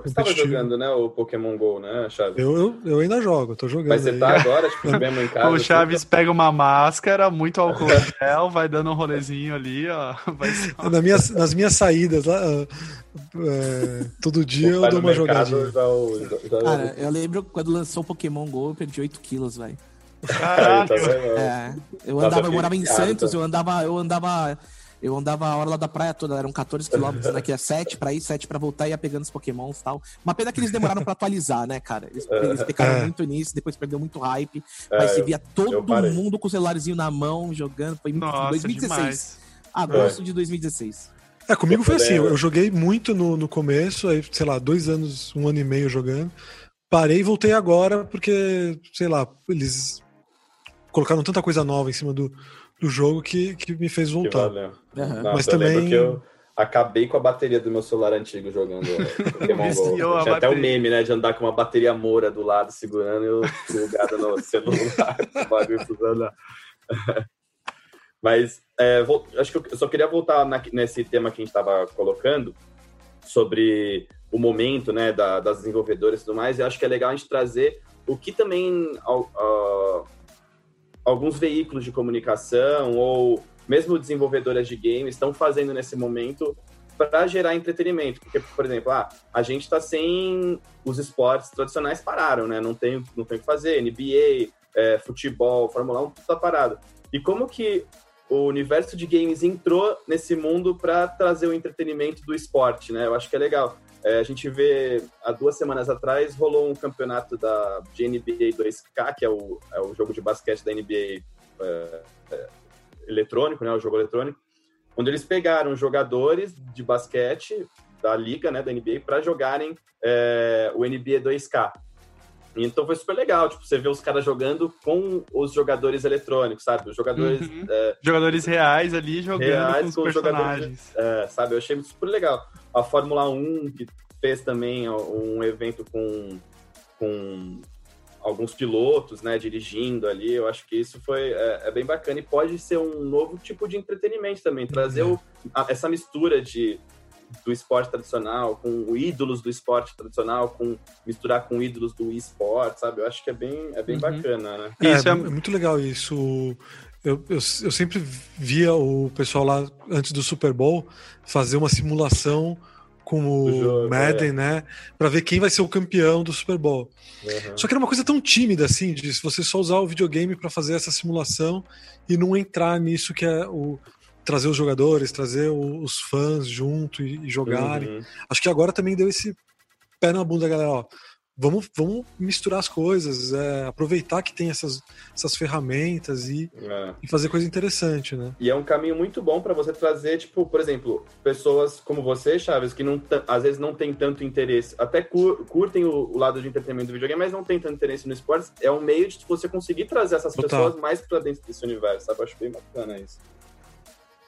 estava tá, jogando, né, o Pokémon GO, né, Chaves? Eu, eu, eu ainda jogo, tô jogando. Mas você aí. tá agora, tipo, mesmo em casa? o Chaves assim, pega uma máscara, muito álcool gel, vai dando um rolezinho ali, ó. Só... Na minha, nas minhas saídas lá, é, todo dia eu dou uma jogadinha. Já, já, Cara, eu lembro quando lançou o Pokémon GO, eu perdi 8 quilos, velho. Caralho! é, eu andava, eu morava em Santos, eu andava, eu andava eu andava a hora lá da praia toda, eram 14 quilômetros daqui a 7 pra ir, 7 pra voltar e ia pegando os pokémons e tal. Uma pena que eles demoraram pra atualizar, né, cara? Eles, é. eles pecaram é. muito nisso, depois perdeu muito hype. É, mas você via todo mundo com o celularzinho na mão, jogando. Foi em 2016. Demais. Agosto de 2016. É, comigo foi assim, eu, eu joguei muito no, no começo, aí, sei lá, dois anos, um ano e meio jogando. Parei e voltei agora porque, sei lá, eles colocaram tanta coisa nova em cima do, do jogo que, que me fez voltar. Uhum. Nossa, Mas também. eu acabei com a bateria do meu celular antigo jogando Pokémon GO. Tinha até o um meme, né? De andar com uma bateria moura do lado, segurando e eu plugado no celular. bagulho Mas é, vou, acho que eu só queria voltar na, nesse tema que a gente estava colocando sobre o momento né, da, das desenvolvedoras e tudo mais. Eu acho que é legal a gente trazer o que também uh, alguns veículos de comunicação ou mesmo desenvolvedoras de games estão fazendo nesse momento para gerar entretenimento. Porque, por exemplo, ah, a gente está sem os esportes tradicionais pararam, né? Não tem, não tem o que fazer. NBA, é, futebol, Fórmula 1, tudo está parado. E como que o universo de games entrou nesse mundo para trazer o entretenimento do esporte, né? Eu acho que é legal. É, a gente vê, há duas semanas atrás, rolou um campeonato da de NBA 2K, que é o, é o jogo de basquete da NBA é, é, eletrônico, né, o jogo eletrônico, onde eles pegaram jogadores de basquete da liga, né, da NBA, para jogarem é, o NBA 2K. Então foi super legal, tipo, você vê os caras jogando com os jogadores eletrônicos, sabe? Os jogadores... Uhum. É, jogadores reais ali jogando reais com os com personagens. É, sabe? Eu achei super legal a Fórmula 1, que fez também um evento com, com alguns pilotos, né, dirigindo ali, eu acho que isso foi é, é bem bacana e pode ser um novo tipo de entretenimento também, trazer o, a, essa mistura de do esporte tradicional, com ídolos do esporte tradicional, com misturar com ídolos do esporte, sabe? Eu acho que é bem, é bem uhum. bacana, né? É, isso é, é muito legal isso. Eu, eu, eu, sempre via o pessoal lá antes do Super Bowl fazer uma simulação com o jogo, Madden, é. né? Para ver quem vai ser o campeão do Super Bowl. Uhum. Só que era uma coisa tão tímida assim, de você só usar o videogame para fazer essa simulação e não entrar nisso que é o trazer os jogadores, trazer os fãs junto e, e jogarem. Uhum. Acho que agora também deu esse pé na bunda, galera. Ó, vamos, vamos misturar as coisas, é, aproveitar que tem essas, essas ferramentas e, é. e fazer coisa interessante, né? E é um caminho muito bom para você trazer, tipo, por exemplo, pessoas como você, Chaves, que não às vezes não tem tanto interesse, até cur, curtem o, o, lado de entretenimento do videogame, mas não tem tanto interesse no esporte. É um meio de você conseguir trazer essas Total. pessoas mais para dentro desse universo, sabe? Eu acho bem bacana isso.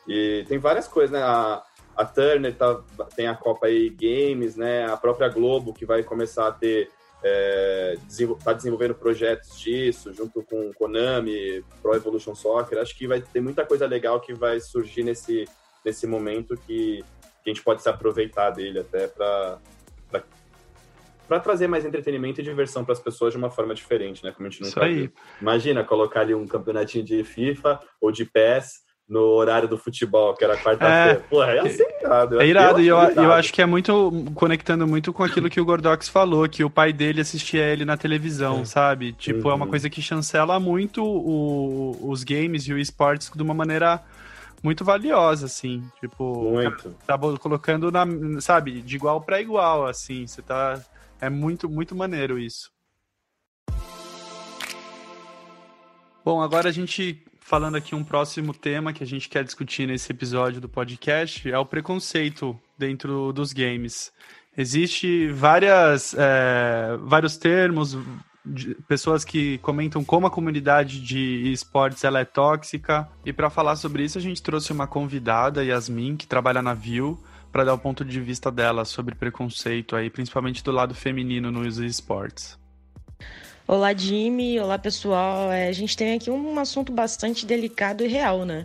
E tem várias coisas, né? A, a Turner tá, tem a Copa aí Games, né? A própria Globo que vai começar a ter é, está desenvolvendo projetos disso, junto com Konami, Pro Evolution Soccer. Acho que vai ter muita coisa legal que vai surgir nesse, nesse momento que, que a gente pode se aproveitar dele até para para trazer mais entretenimento e diversão para as pessoas de uma forma diferente, né? Como a gente nunca viu. Imagina colocar ali um campeonatinho de FIFA ou de PES no horário do futebol, que era quarta-feira. É, Pô, é assim, irado. É irado, e eu, eu, eu acho que é muito, conectando muito com aquilo que o Gordox falou, que o pai dele assistia ele na televisão, é. sabe? Tipo, uhum. é uma uhum. coisa que chancela muito o, os games e o esportes de uma maneira muito valiosa, assim. Tipo, muito. tá colocando na, sabe, de igual para igual, assim. Você tá. É muito, muito maneiro isso. Bom, agora a gente falando aqui um próximo tema que a gente quer discutir nesse episódio do podcast é o preconceito dentro dos games. Existe várias, é, vários termos, pessoas que comentam como a comunidade de esportes ela é tóxica. E para falar sobre isso, a gente trouxe uma convidada, Yasmin, que trabalha na View, para dar o ponto de vista dela sobre preconceito aí, principalmente do lado feminino nos esportes. Olá, Jimmy. Olá, pessoal. É, a gente tem aqui um assunto bastante delicado e real, né?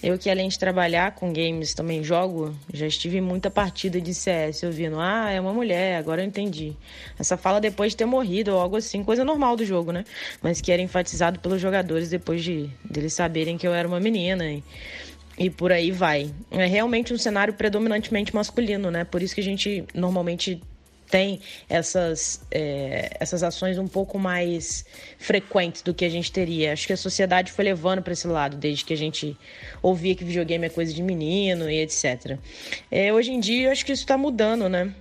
Eu que além de trabalhar com games também jogo, já estive em muita partida de CS ouvindo, ah, é uma mulher, agora eu entendi. Essa fala depois de ter morrido ou algo assim, coisa normal do jogo, né? Mas que era enfatizado pelos jogadores depois de deles saberem que eu era uma menina. E, e por aí vai. É realmente um cenário predominantemente masculino, né? Por isso que a gente normalmente tem essas, é, essas ações um pouco mais frequentes do que a gente teria. Acho que a sociedade foi levando para esse lado, desde que a gente ouvia que videogame é coisa de menino e etc. É, hoje em dia, acho que isso está mudando, né?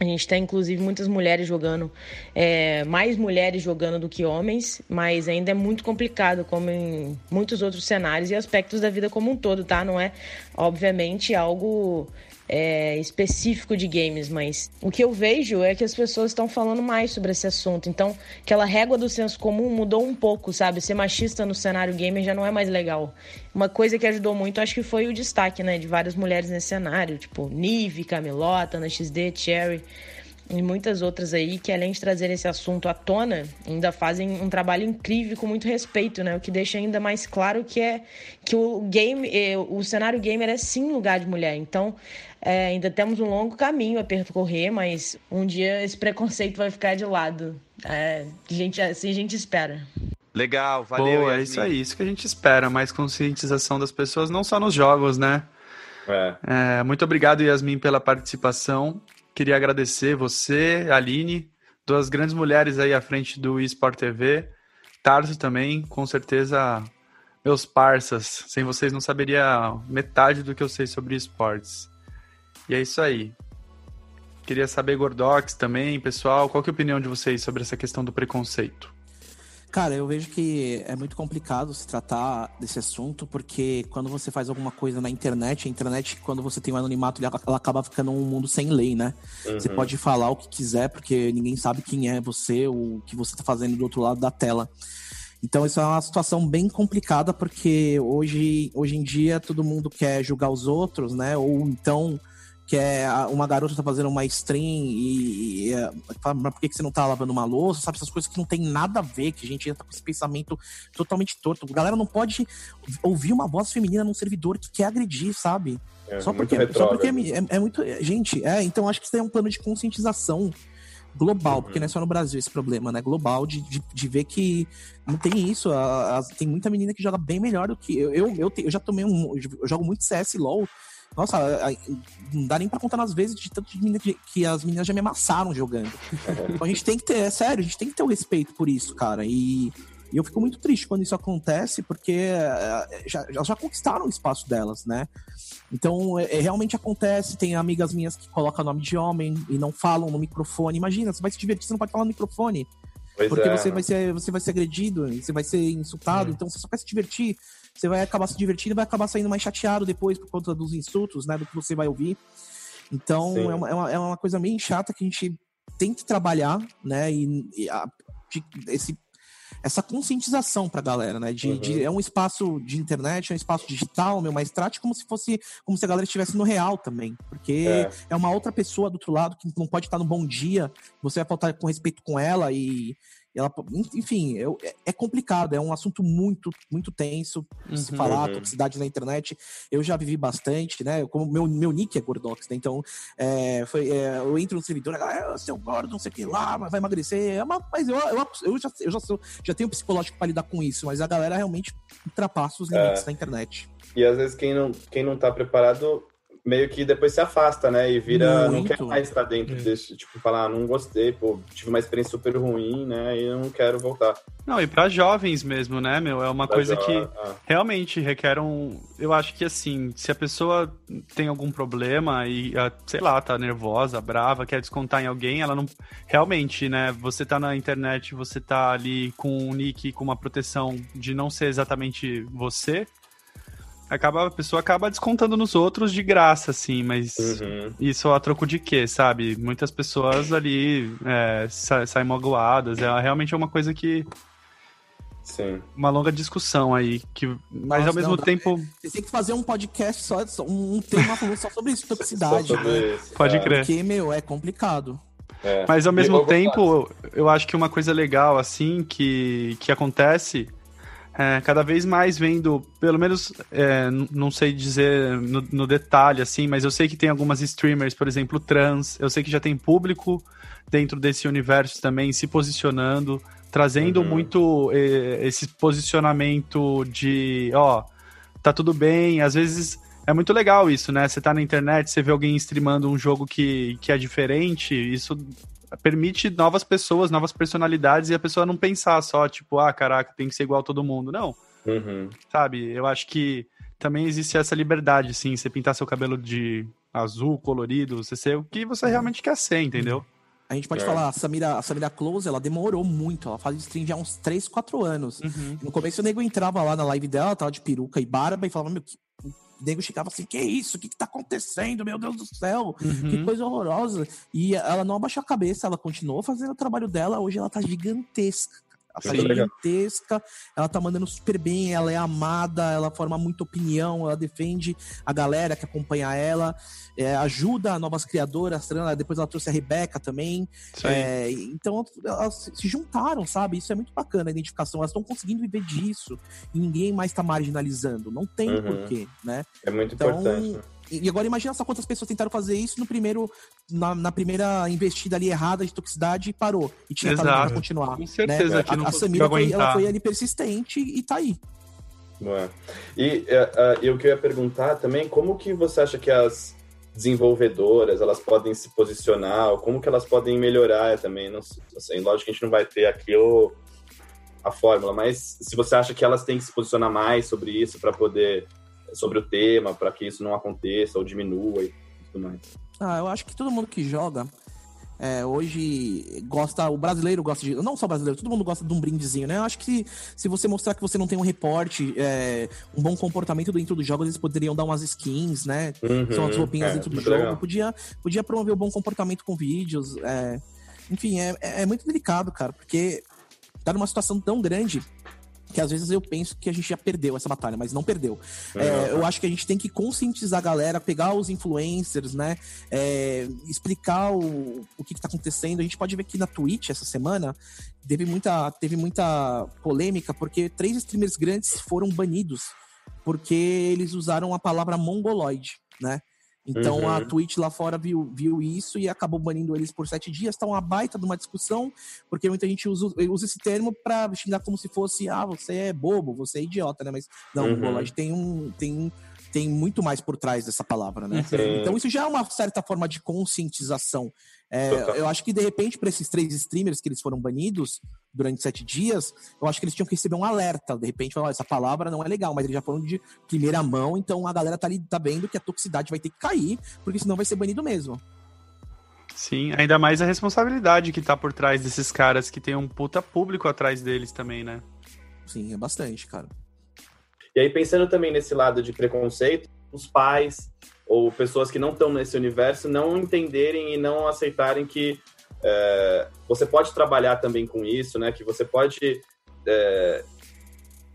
A gente tem, inclusive, muitas mulheres jogando, é, mais mulheres jogando do que homens, mas ainda é muito complicado, como em muitos outros cenários e aspectos da vida como um todo, tá? Não é, obviamente, algo é, específico de games, mas o que eu vejo é que as pessoas estão falando mais sobre esse assunto. Então, aquela régua do senso comum mudou um pouco, sabe? Ser machista no cenário gamer já não é mais legal. Uma coisa que ajudou muito, acho que foi o destaque, né, de várias mulheres nesse cenário, tipo Nive, Camilota, na XD, Cherry e muitas outras aí que além de trazer esse assunto à tona, ainda fazem um trabalho incrível com muito respeito, né? O que deixa ainda mais claro que é que o game, eh, o cenário gamer é sim lugar de mulher. Então, é, ainda temos um longo caminho a percorrer, mas um dia esse preconceito vai ficar de lado. É, a gente, assim a gente espera. Legal, valeu. Pô, é isso aí, isso que a gente espera, mais conscientização das pessoas, não só nos jogos, né? É. É, muito obrigado, Yasmin, pela participação. Queria agradecer você, Aline, duas grandes mulheres aí à frente do eSport TV. Tarso também, com certeza, meus parças. Sem vocês não saberia metade do que eu sei sobre esportes. E é isso aí. Queria saber, Gordox, também, pessoal, qual é a opinião de vocês sobre essa questão do preconceito? Cara, eu vejo que é muito complicado se tratar desse assunto, porque quando você faz alguma coisa na internet, a internet, quando você tem um anonimato, ela acaba ficando um mundo sem lei, né? Uhum. Você pode falar o que quiser, porque ninguém sabe quem é você, ou o que você tá fazendo do outro lado da tela. Então, isso é uma situação bem complicada, porque hoje, hoje em dia todo mundo quer julgar os outros, né? Ou então que é uma garota tá fazendo uma stream e, e é, fala, por que, que você não tá lavando uma louça, sabe? Essas coisas que não tem nada a ver, que a gente entra com esse pensamento totalmente torto. A galera não pode ouvir uma voz feminina num servidor que quer agredir, sabe? É, só, porque, só porque é, é, é, muito. Gente, é, então acho que isso é um plano de conscientização global, uhum. porque não é só no Brasil esse problema, né? Global, de, de, de ver que não tem isso. A, a, tem muita menina que joga bem melhor do que eu. Eu, eu, eu já tomei um. Eu jogo muito CS LOL. Nossa, não dá nem pra contar nas vezes de tanto de meninas que as meninas já me amassaram jogando. Então a gente tem que ter, é sério, a gente tem que ter o respeito por isso, cara. E, e eu fico muito triste quando isso acontece, porque eh, já, elas já conquistaram o espaço delas, né? Então, é, é, realmente acontece. Tem amigas minhas que colocam nome de homem e não falam no microfone. Imagina, você vai se divertir, você não pode falar no microfone. Pois porque é. você, vai ser, você vai ser agredido, você vai ser insultado, é. então você só quer se divertir você vai acabar se divertindo e vai acabar saindo mais chateado depois por conta dos insultos, né? Do que você vai ouvir. Então é uma, é uma, é uma, coisa bem chata que a gente tem que trabalhar, né? E, e a, de, esse, essa conscientização pra galera, né? De, uhum. de, é um espaço de internet, é um espaço digital, meu, mas trate como se fosse, como se a galera estivesse no real também. Porque é. é uma outra pessoa do outro lado que não pode estar no bom dia, você vai faltar com respeito com ela e ela, enfim, é, é, complicado, é um assunto muito, muito tenso de se uhum, falar, uhum. toxicidade na internet. Eu já vivi bastante, né? Como meu, meu nick é Gordox, né? Então, é, foi, é, eu entro no servidor, ah, seu gordo, não sei o que lá, vai emagrecer. É uma, mas eu, eu, eu, já, eu já, sou, já tenho psicológico para lidar com isso, mas a galera realmente ultrapassa os limites é. da internet. E às vezes quem não, quem não tá preparado meio que depois se afasta, né? E vira, Muito. não quer mais estar dentro é. desse, tipo, falar, ah, não gostei, pô, tive uma experiência super ruim, né? E eu não quero voltar. Não, e para jovens mesmo, né, meu? É uma pra coisa que ah. realmente requer um. Eu acho que assim, se a pessoa tem algum problema e, ah, sei lá, tá nervosa, brava, quer descontar em alguém, ela não. Realmente, né? Você tá na internet, você tá ali com um nick, com uma proteção de não ser exatamente você acaba, a pessoa acaba descontando nos outros de graça, assim, mas uhum. isso a troco de quê, sabe? Muitas pessoas ali é, sa saem magoadas. É, realmente é uma coisa que. Sim. Uma longa discussão aí. Que, mas Nossa, ao mesmo não, tempo. Você tem que fazer um podcast só, um tema só sobre isso, toxicidade. Sobre né? isso, Pode é. crer. Porque, meu, é complicado. É. Mas ao mesmo tempo, eu acho que uma coisa legal, assim, que, que acontece é, cada vez mais vendo, pelo menos, é, não sei dizer no, no, detalhe, assim, mas eu sei que tem algumas streamers, por exemplo, trans, eu sei que já tem público dentro desse universo também se posicionando, trazendo uhum. muito é, esse posicionamento de, ó, tá tudo bem, às vezes é muito legal isso, né? Você tá na internet, você vê alguém streamando um jogo que, que é diferente, isso permite novas pessoas, novas personalidades e a pessoa não pensar só, tipo, ah, caraca, tem que ser igual a todo mundo. Não. Uhum. Sabe? Eu acho que também existe essa liberdade, sim, você pintar seu cabelo de azul, colorido, você ser o que você realmente quer ser, entendeu? A gente pode é. falar, a Samira, a Samira Close, ela demorou muito. Ela faz stream já há uns 3, 4 anos. Uhum. No começo o nego entrava lá na live dela, tava de peruca e barba, e falava, meu, que nego chegava assim, que isso? O que, que tá acontecendo? Meu Deus do céu, uhum. que coisa horrorosa. E ela não abaixou a cabeça, ela continuou fazendo o trabalho dela, hoje ela tá gigantesca. Ela tá gigantesca, ela tá mandando super bem, ela é amada, ela forma muita opinião, ela defende a galera que acompanha ela, é, ajuda novas criadoras, depois ela trouxe a Rebeca também. É, então elas se juntaram, sabe? Isso é muito bacana a identificação. Elas estão conseguindo viver disso e ninguém mais tá marginalizando. Não tem uhum. porquê, né? É muito então, importante. Né? E agora imagina só quantas pessoas tentaram fazer isso no primeiro, na, na primeira investida ali errada de toxicidade e parou. E tinha Exato. talento pra continuar. Com certeza né? que a, a Samira foi, ela foi ali persistente e tá aí. É. E uh, eu queria perguntar também como que você acha que as desenvolvedoras elas podem se posicionar, ou como que elas podem melhorar também. Não, assim, lógico que a gente não vai ter aqui o, a fórmula, mas se você acha que elas têm que se posicionar mais sobre isso para poder sobre o tema, para que isso não aconteça ou diminua e tudo mais? Ah, eu acho que todo mundo que joga é, hoje gosta, o brasileiro gosta de, não só o brasileiro, todo mundo gosta de um brindezinho, né? Eu acho que se você mostrar que você não tem um reporte, é, um bom comportamento dentro dos jogos, eles poderiam dar umas skins, né? Uhum, São as roupinhas é, dentro do jogo. Podia, podia promover o um bom comportamento com vídeos. É, enfim, é, é muito delicado, cara, porque tá numa situação tão grande que às vezes eu penso que a gente já perdeu essa batalha, mas não perdeu. É, é eu acho que a gente tem que conscientizar a galera, pegar os influencers, né? É, explicar o, o que, está acontecendo. A gente pode ver que na Twitch essa semana teve muita, teve muita polêmica, porque três streamers grandes foram banidos porque eles usaram a palavra mongoloide, né? Então uhum. a Twitch lá fora viu, viu isso e acabou banindo eles por sete dias. Tá uma baita de uma discussão, porque muita gente usa, usa esse termo pra xingar como se fosse, ah, você é bobo, você é idiota, né? Mas não, uhum. o tem um. Tem um tem muito mais por trás dessa palavra, né? Uhum. Então isso já é uma certa forma de conscientização. É, eu acho que de repente para esses três streamers que eles foram banidos durante sete dias, eu acho que eles tinham que receber um alerta. De repente, falar, essa palavra não é legal, mas eles já foram de primeira mão, então a galera tá ali tá vendo que a toxicidade vai ter que cair, porque senão vai ser banido mesmo. Sim, ainda mais a responsabilidade que tá por trás desses caras que tem um puta público atrás deles também, né? Sim, é bastante, cara. E aí, pensando também nesse lado de preconceito, os pais ou pessoas que não estão nesse universo não entenderem e não aceitarem que é, você pode trabalhar também com isso, né? Que você pode é,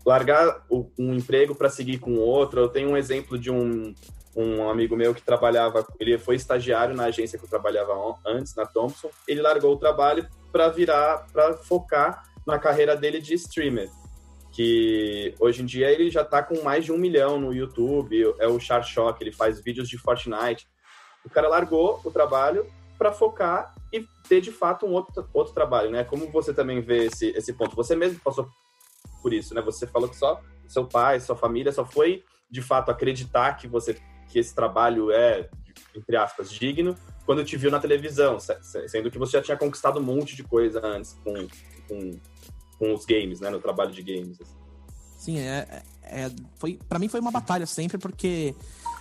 largar um emprego para seguir com outro. Eu tenho um exemplo de um, um amigo meu que trabalhava, ele foi estagiário na agência que eu trabalhava antes, na Thompson. Ele largou o trabalho para virar, para focar na carreira dele de streamer que hoje em dia ele já está com mais de um milhão no YouTube, é o Char Shock, ele faz vídeos de Fortnite. O cara largou o trabalho para focar e ter de fato um outro, outro trabalho, né? Como você também vê esse, esse ponto? Você mesmo passou por isso, né? Você falou que só seu pai, sua família só foi de fato acreditar que você que esse trabalho é entre aspas digno quando te viu na televisão, sendo que você já tinha conquistado um monte de coisa antes com, com com os games, né? No trabalho de games. Assim. Sim, é, é, é foi para mim foi uma batalha sempre porque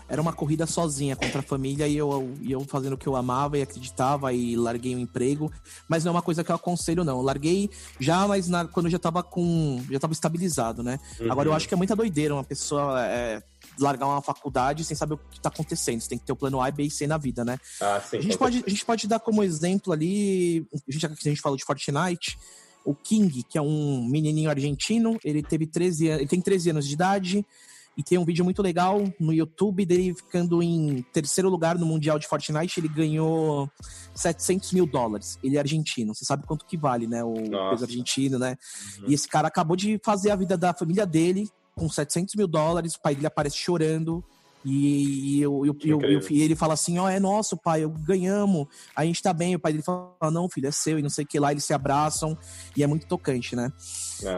era uma corrida sozinha contra a família e eu, e eu fazendo o que eu amava e acreditava e larguei o emprego, mas não é uma coisa que eu aconselho não. Eu larguei já, mas na, quando eu já tava com já tava estabilizado, né? Uhum. Agora eu acho que é muita doideira uma pessoa é, largar uma faculdade sem saber o que está acontecendo. Você tem que ter o plano A, B e C na vida, né? Ah, sim. A gente, pode, a gente pode dar como exemplo ali, a gente, a gente falou de Fortnite, o King, que é um menininho argentino, ele teve 13 anos, ele tem 13 anos de idade, e tem um vídeo muito legal no YouTube dele ficando em terceiro lugar no Mundial de Fortnite. Ele ganhou 700 mil dólares. Ele é argentino. Você sabe quanto que vale, né? O peso argentino, né? Uhum. E esse cara acabou de fazer a vida da família dele com 700 mil dólares. O pai dele aparece chorando. E, e, eu, eu, eu, eu, ele fala assim: Ó, oh, é nosso, pai, eu ganhamos, a gente tá bem. O pai dele fala: Não, filho, é seu, e não sei o que lá. Eles se abraçam, e é muito tocante, né?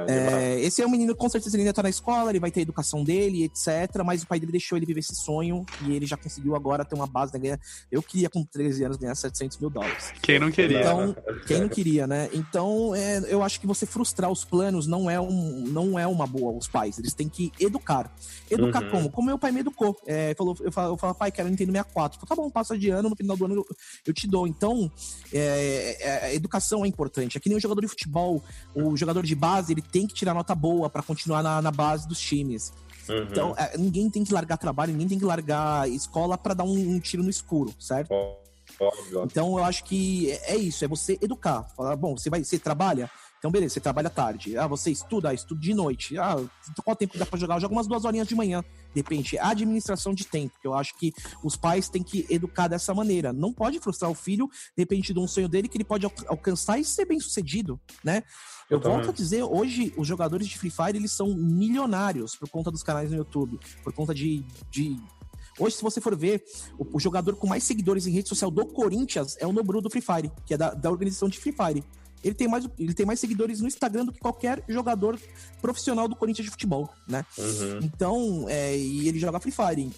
É, esse é um menino, com certeza, ele ainda tá na escola, ele vai ter a educação dele, etc. Mas o pai dele deixou ele viver esse sonho e ele já conseguiu agora ter uma base, né? Eu queria, com 13 anos, ganhar 700 mil dólares. Quem não queria? Então, quem não queria, né? Então, é, eu acho que você frustrar os planos não é, um, não é uma boa, os pais. Eles têm que educar. Educar uhum. como? Como meu pai me educou. É, falou, eu falo, eu falo, pai, quero Nintendo 64. Falei, tá bom, passa de ano, no final do ano eu, eu te dou. Então, é, é, a educação é importante. É que nem o jogador de futebol, o jogador de base, ele tem que tirar nota boa para continuar na, na, base dos times. Uhum. Então, é, ninguém tem que largar trabalho, ninguém tem que largar escola para dar um, um, tiro no escuro, certo? Óbvio. Então, eu acho que é, é isso, é você educar. Falar, bom, você vai, você trabalha, então, beleza, você trabalha tarde. Ah, você estuda? Ah, estudo de noite. Ah, qual tempo dá pra jogar? Eu jogo umas duas horinhas de manhã. De repente, a administração de tempo, que eu acho que os pais têm que educar dessa maneira. Não pode frustrar o filho, de repente, de um sonho dele que ele pode alcançar e ser bem sucedido, né? Eu, eu volto a dizer, hoje, os jogadores de Free Fire, eles são milionários por conta dos canais no YouTube, por conta de, de Hoje, se você for ver, o, o, jogador com mais seguidores em rede social do Corinthians é o Nobru do Free Fire, que é da, da organização de Free Fire ele tem mais, ele tem mais seguidores no Instagram do que qualquer jogador profissional do Corinthians de futebol, né? Uhum. Então, é, e ele joga Free Fire.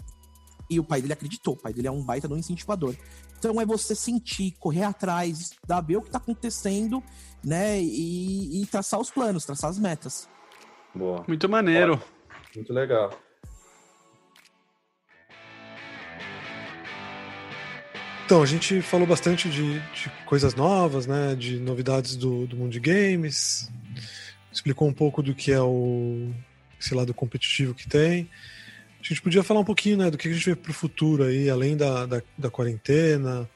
E o pai dele acreditou, o pai dele é um baita do incentivador. Então é você sentir, correr atrás, ver o que está acontecendo, né? E, e, traçar os planos, traçar as metas. Boa. Muito maneiro. Muito legal. Então, a gente falou bastante de, de coisas novas, né? De novidades do, do mundo de games. Explicou um pouco do que é o esse lado competitivo que tem. A gente podia falar um pouquinho né, do que a gente vê para o futuro aí, além da, da, da quarentena.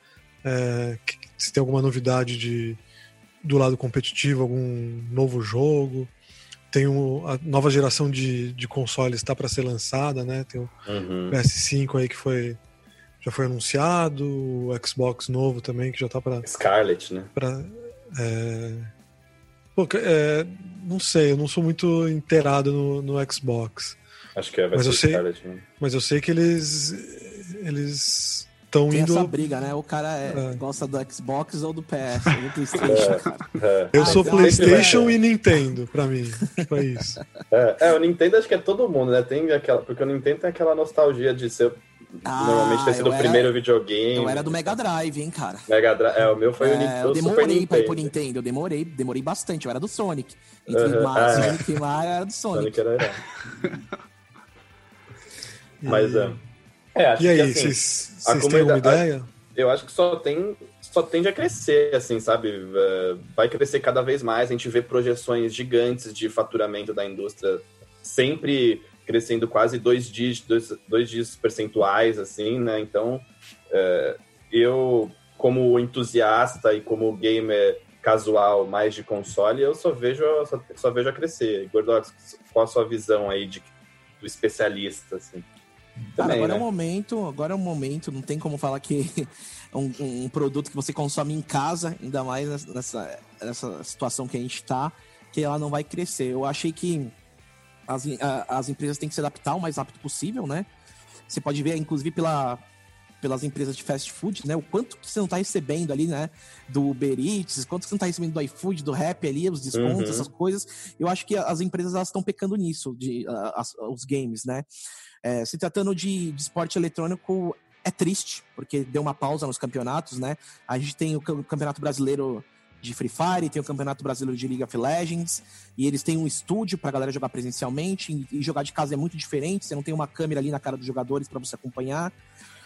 É, se tem alguma novidade de, do lado competitivo, algum novo jogo. Tem o, a nova geração de, de consoles está para ser lançada, né? Tem o uhum. PS5 aí que foi já foi anunciado, o Xbox novo também, que já tá para Scarlet, né? Pra, é... Pô, é... não sei, eu não sou muito inteirado no, no Xbox. Acho que é, vai mas ser eu sei, Scarlet, né? Mas eu sei que eles eles estão indo. essa briga, né? O cara é, é. gosta do Xbox ou do PS, ou do PlayStation, é, cara. É. Eu ah, sou então, PlayStation e Nintendo, pra mim. Tipo, é isso. É, é, o Nintendo acho que é todo mundo, né? Tem aquela, porque o Nintendo tem aquela nostalgia de ser ah, Normalmente ter sido o primeiro videogame. Eu era do Mega Drive, hein, cara. Mega Drive. É, o meu foi é, o Nintendo. Eu demorei pra ir pro Nintendo, eu demorei, demorei bastante. Eu era do Sonic. Entre uh -huh. Mario, ah, Sonic e Mario, era do Sonic. Sonic era Mas, é. é acho e aí, assim, vocês têm uma ideia? Eu acho que só tem só tende a crescer, assim, sabe? É, vai crescer cada vez mais. A gente vê projeções gigantes de faturamento da indústria sempre crescendo quase dois dígitos, dois, dois dígitos percentuais, assim, né? Então, é, eu, como entusiasta e como gamer casual mais de console, eu só vejo, só, só vejo a crescer. Gordox, qual a sua visão aí de, do especialista, assim? Também, agora né? é o momento, agora é o momento, não tem como falar que um, um, produto que você consome em casa, ainda mais nessa, nessa situação que a gente está, que ela não vai crescer. Eu achei que as, as empresas têm que se adaptar o mais rápido possível, né? Você pode ver, inclusive, pela, pelas empresas de fast food, né? O quanto que você não está recebendo ali, né? Do Uber Eats, quanto que você não está recebendo do iFood, do Rap ali, os descontos, uhum. essas coisas. Eu acho que as empresas estão pecando nisso, de, as, os games, né? É, se tratando de, de esporte eletrônico, é triste, porque deu uma pausa nos campeonatos, né? A gente tem o Campeonato Brasileiro de Free Fire, tem o Campeonato Brasileiro de League of Legends, e eles têm um estúdio pra galera jogar presencialmente, e jogar de casa é muito diferente, você não tem uma câmera ali na cara dos jogadores para você acompanhar.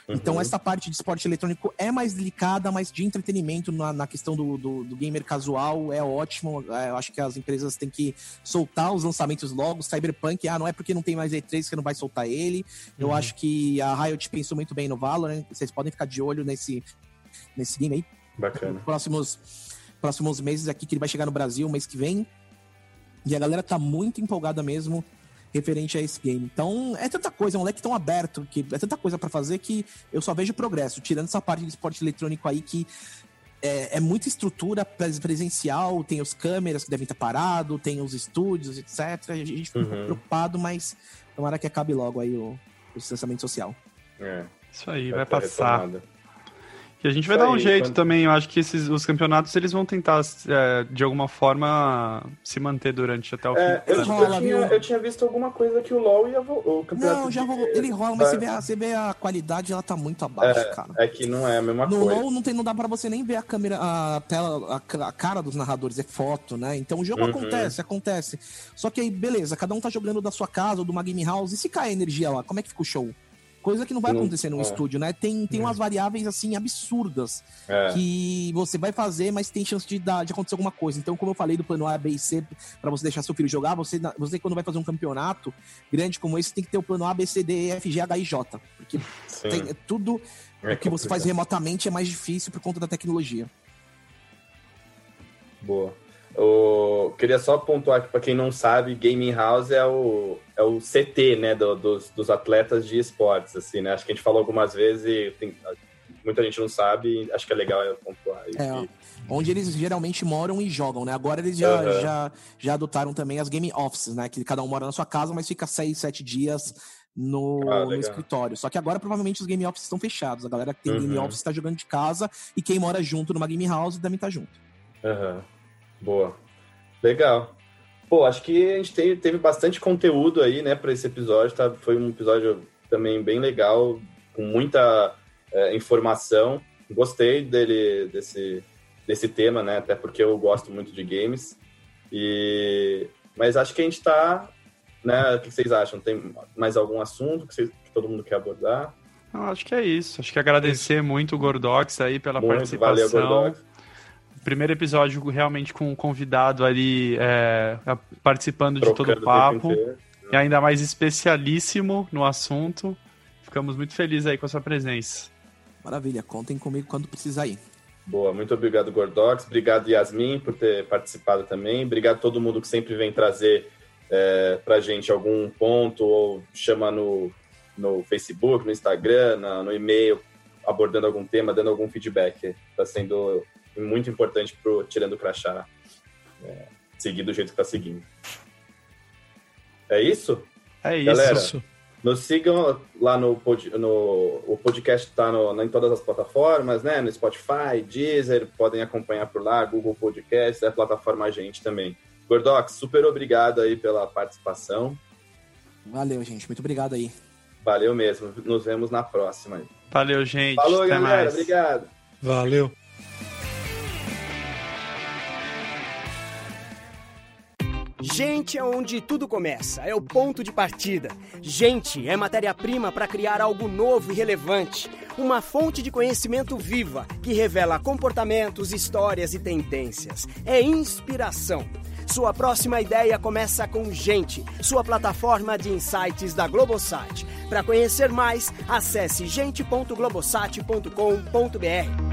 Então, Uhum. essa parte de esporte eletrônico é mais delicada, mas de entretenimento na, na questão do, do, do gamer casual é ótimo. É, eu acho que as empresas têm que soltar os lançamentos logo. Cyberpunk, ah, não é porque não tem mais E3 que não vai soltar ele. Eu Uhum. acho que a Riot pensou muito bem no Valorant. Vocês podem ficar de olho nesse, nesse game aí. Bacana. Nos próximos, próximos meses aqui, que ele vai chegar no Brasil mês que vem. E a galera tá muito empolgada mesmo referente a esse game. Então, é tanta coisa, é um leque tão aberto, que é tanta coisa pra fazer que eu só vejo progresso. Tirando essa parte de esporte eletrônico aí que é, é muita estrutura pres- presencial, tem os câmeras que devem estar parados, tem os estúdios, etc. A gente fica um Uhum. preocupado, mas tomara que acabe logo aí o, o distanciamento social. É, Isso aí, vai ter passar. retomada. E a gente vai Isso dar um aí, jeito quando- também. Eu acho que esses, os campeonatos eles vão tentar, é, de alguma forma, se manter durante até o É, fim. eu, né? eu Rola, tinha, eu tinha visto alguma coisa que o LoL ia o campeonato Não, já de- rolou. Ele rola, mas é. você, vê a, você vê a qualidade, ela tá muito abaixo, cara. É que não é a mesma No coisa. LoL não, tem, não dá pra você nem ver a câmera, a tela, a, a cara dos narradores, é foto, né? Então o jogo Uhum. acontece, acontece. Só que aí, beleza, cada um tá jogando da sua casa ou de uma game house, e se cai a energia lá, como é que fica o show? Coisa que não vai acontecer num é. estúdio, né? Tem, tem É. umas variáveis, assim, absurdas É. que você vai fazer, mas tem chance de, dar, de acontecer alguma coisa. Então, como eu falei do plano A, B e C, pra você deixar seu filho jogar, você, você quando vai fazer um campeonato grande como esse, tem que ter o plano A, B, C, D, E, F, G, H, I, J. Porque tem, é tudo É o que você faz remotamente é mais difícil por conta da tecnologia. Boa. O... Queria só pontuar que, para quem não sabe, Gaming House é o, é o CT, né, do- dos, dos atletas de esportes, assim, né? Acho que a gente falou algumas vezes e tem- muita gente não sabe, acho que é legal eu pontuar isso. É. E- Onde eles geralmente moram e jogam, né? Agora eles já, Aham. já, já adotaram também as game offices, né? Que cada um mora na sua casa, mas fica seis, sete dias no, Ah, no escritório. Só que agora provavelmente os game offices estão fechados. A galera que tem game Uhum. office está jogando de casa e quem mora junto numa game house também tá junto. Aham. Boa. Legal. Pô, acho que a gente teve, teve bastante conteúdo aí, né, para esse episódio. Tá? Foi um episódio também bem legal, com muita é, informação. Gostei dele, desse, desse tema, né? Até porque eu gosto muito de games. E... Mas acho que a gente tá. Né? O que vocês acham? Tem mais algum assunto que, vocês- que todo mundo quer abordar? Eu acho que é isso. Acho que agradecer muito o Gordox aí pela Muito, participação. valeu, Gordox. Primeiro episódio realmente com um convidado ali é, participando de todo Trocando o papo. E ainda mais especialíssimo no assunto. Ficamos muito felizes aí com a sua presença. Maravilha, contem comigo quando precisar ir. Boa, muito obrigado, Gordox. Obrigado, Yasmin, por ter participado também. Obrigado a todo mundo que sempre vem trazer é, pra gente algum ponto ou chama no, no Facebook, no Instagram, na- no e-mail, abordando algum tema, dando algum feedback. Está sendo muito importante pro Tirando o Crachá é, seguir do jeito que está seguindo. É isso? É isso. Galera, Isso. Nos sigam lá no, pod, no o podcast está no, em todas as plataformas, né? No Spotify, Deezer, podem acompanhar por lá, Google Podcast, é a plataforma a gente também. Gordox, super obrigado aí pela participação. Valeu, gente. Muito obrigado aí. Valeu mesmo. Nos vemos na próxima. Valeu, gente. Falou, Até galera. mais. Obrigado. Valeu. Gente é onde tudo começa, é o ponto de partida. Gente é matéria-prima para criar algo novo e relevante. Uma fonte de conhecimento viva que revela comportamentos, histórias e tendências. É inspiração. Sua próxima ideia começa com Gente, sua plataforma de insights da Globosat. Para conhecer mais, acesse gente.globosat.com.br.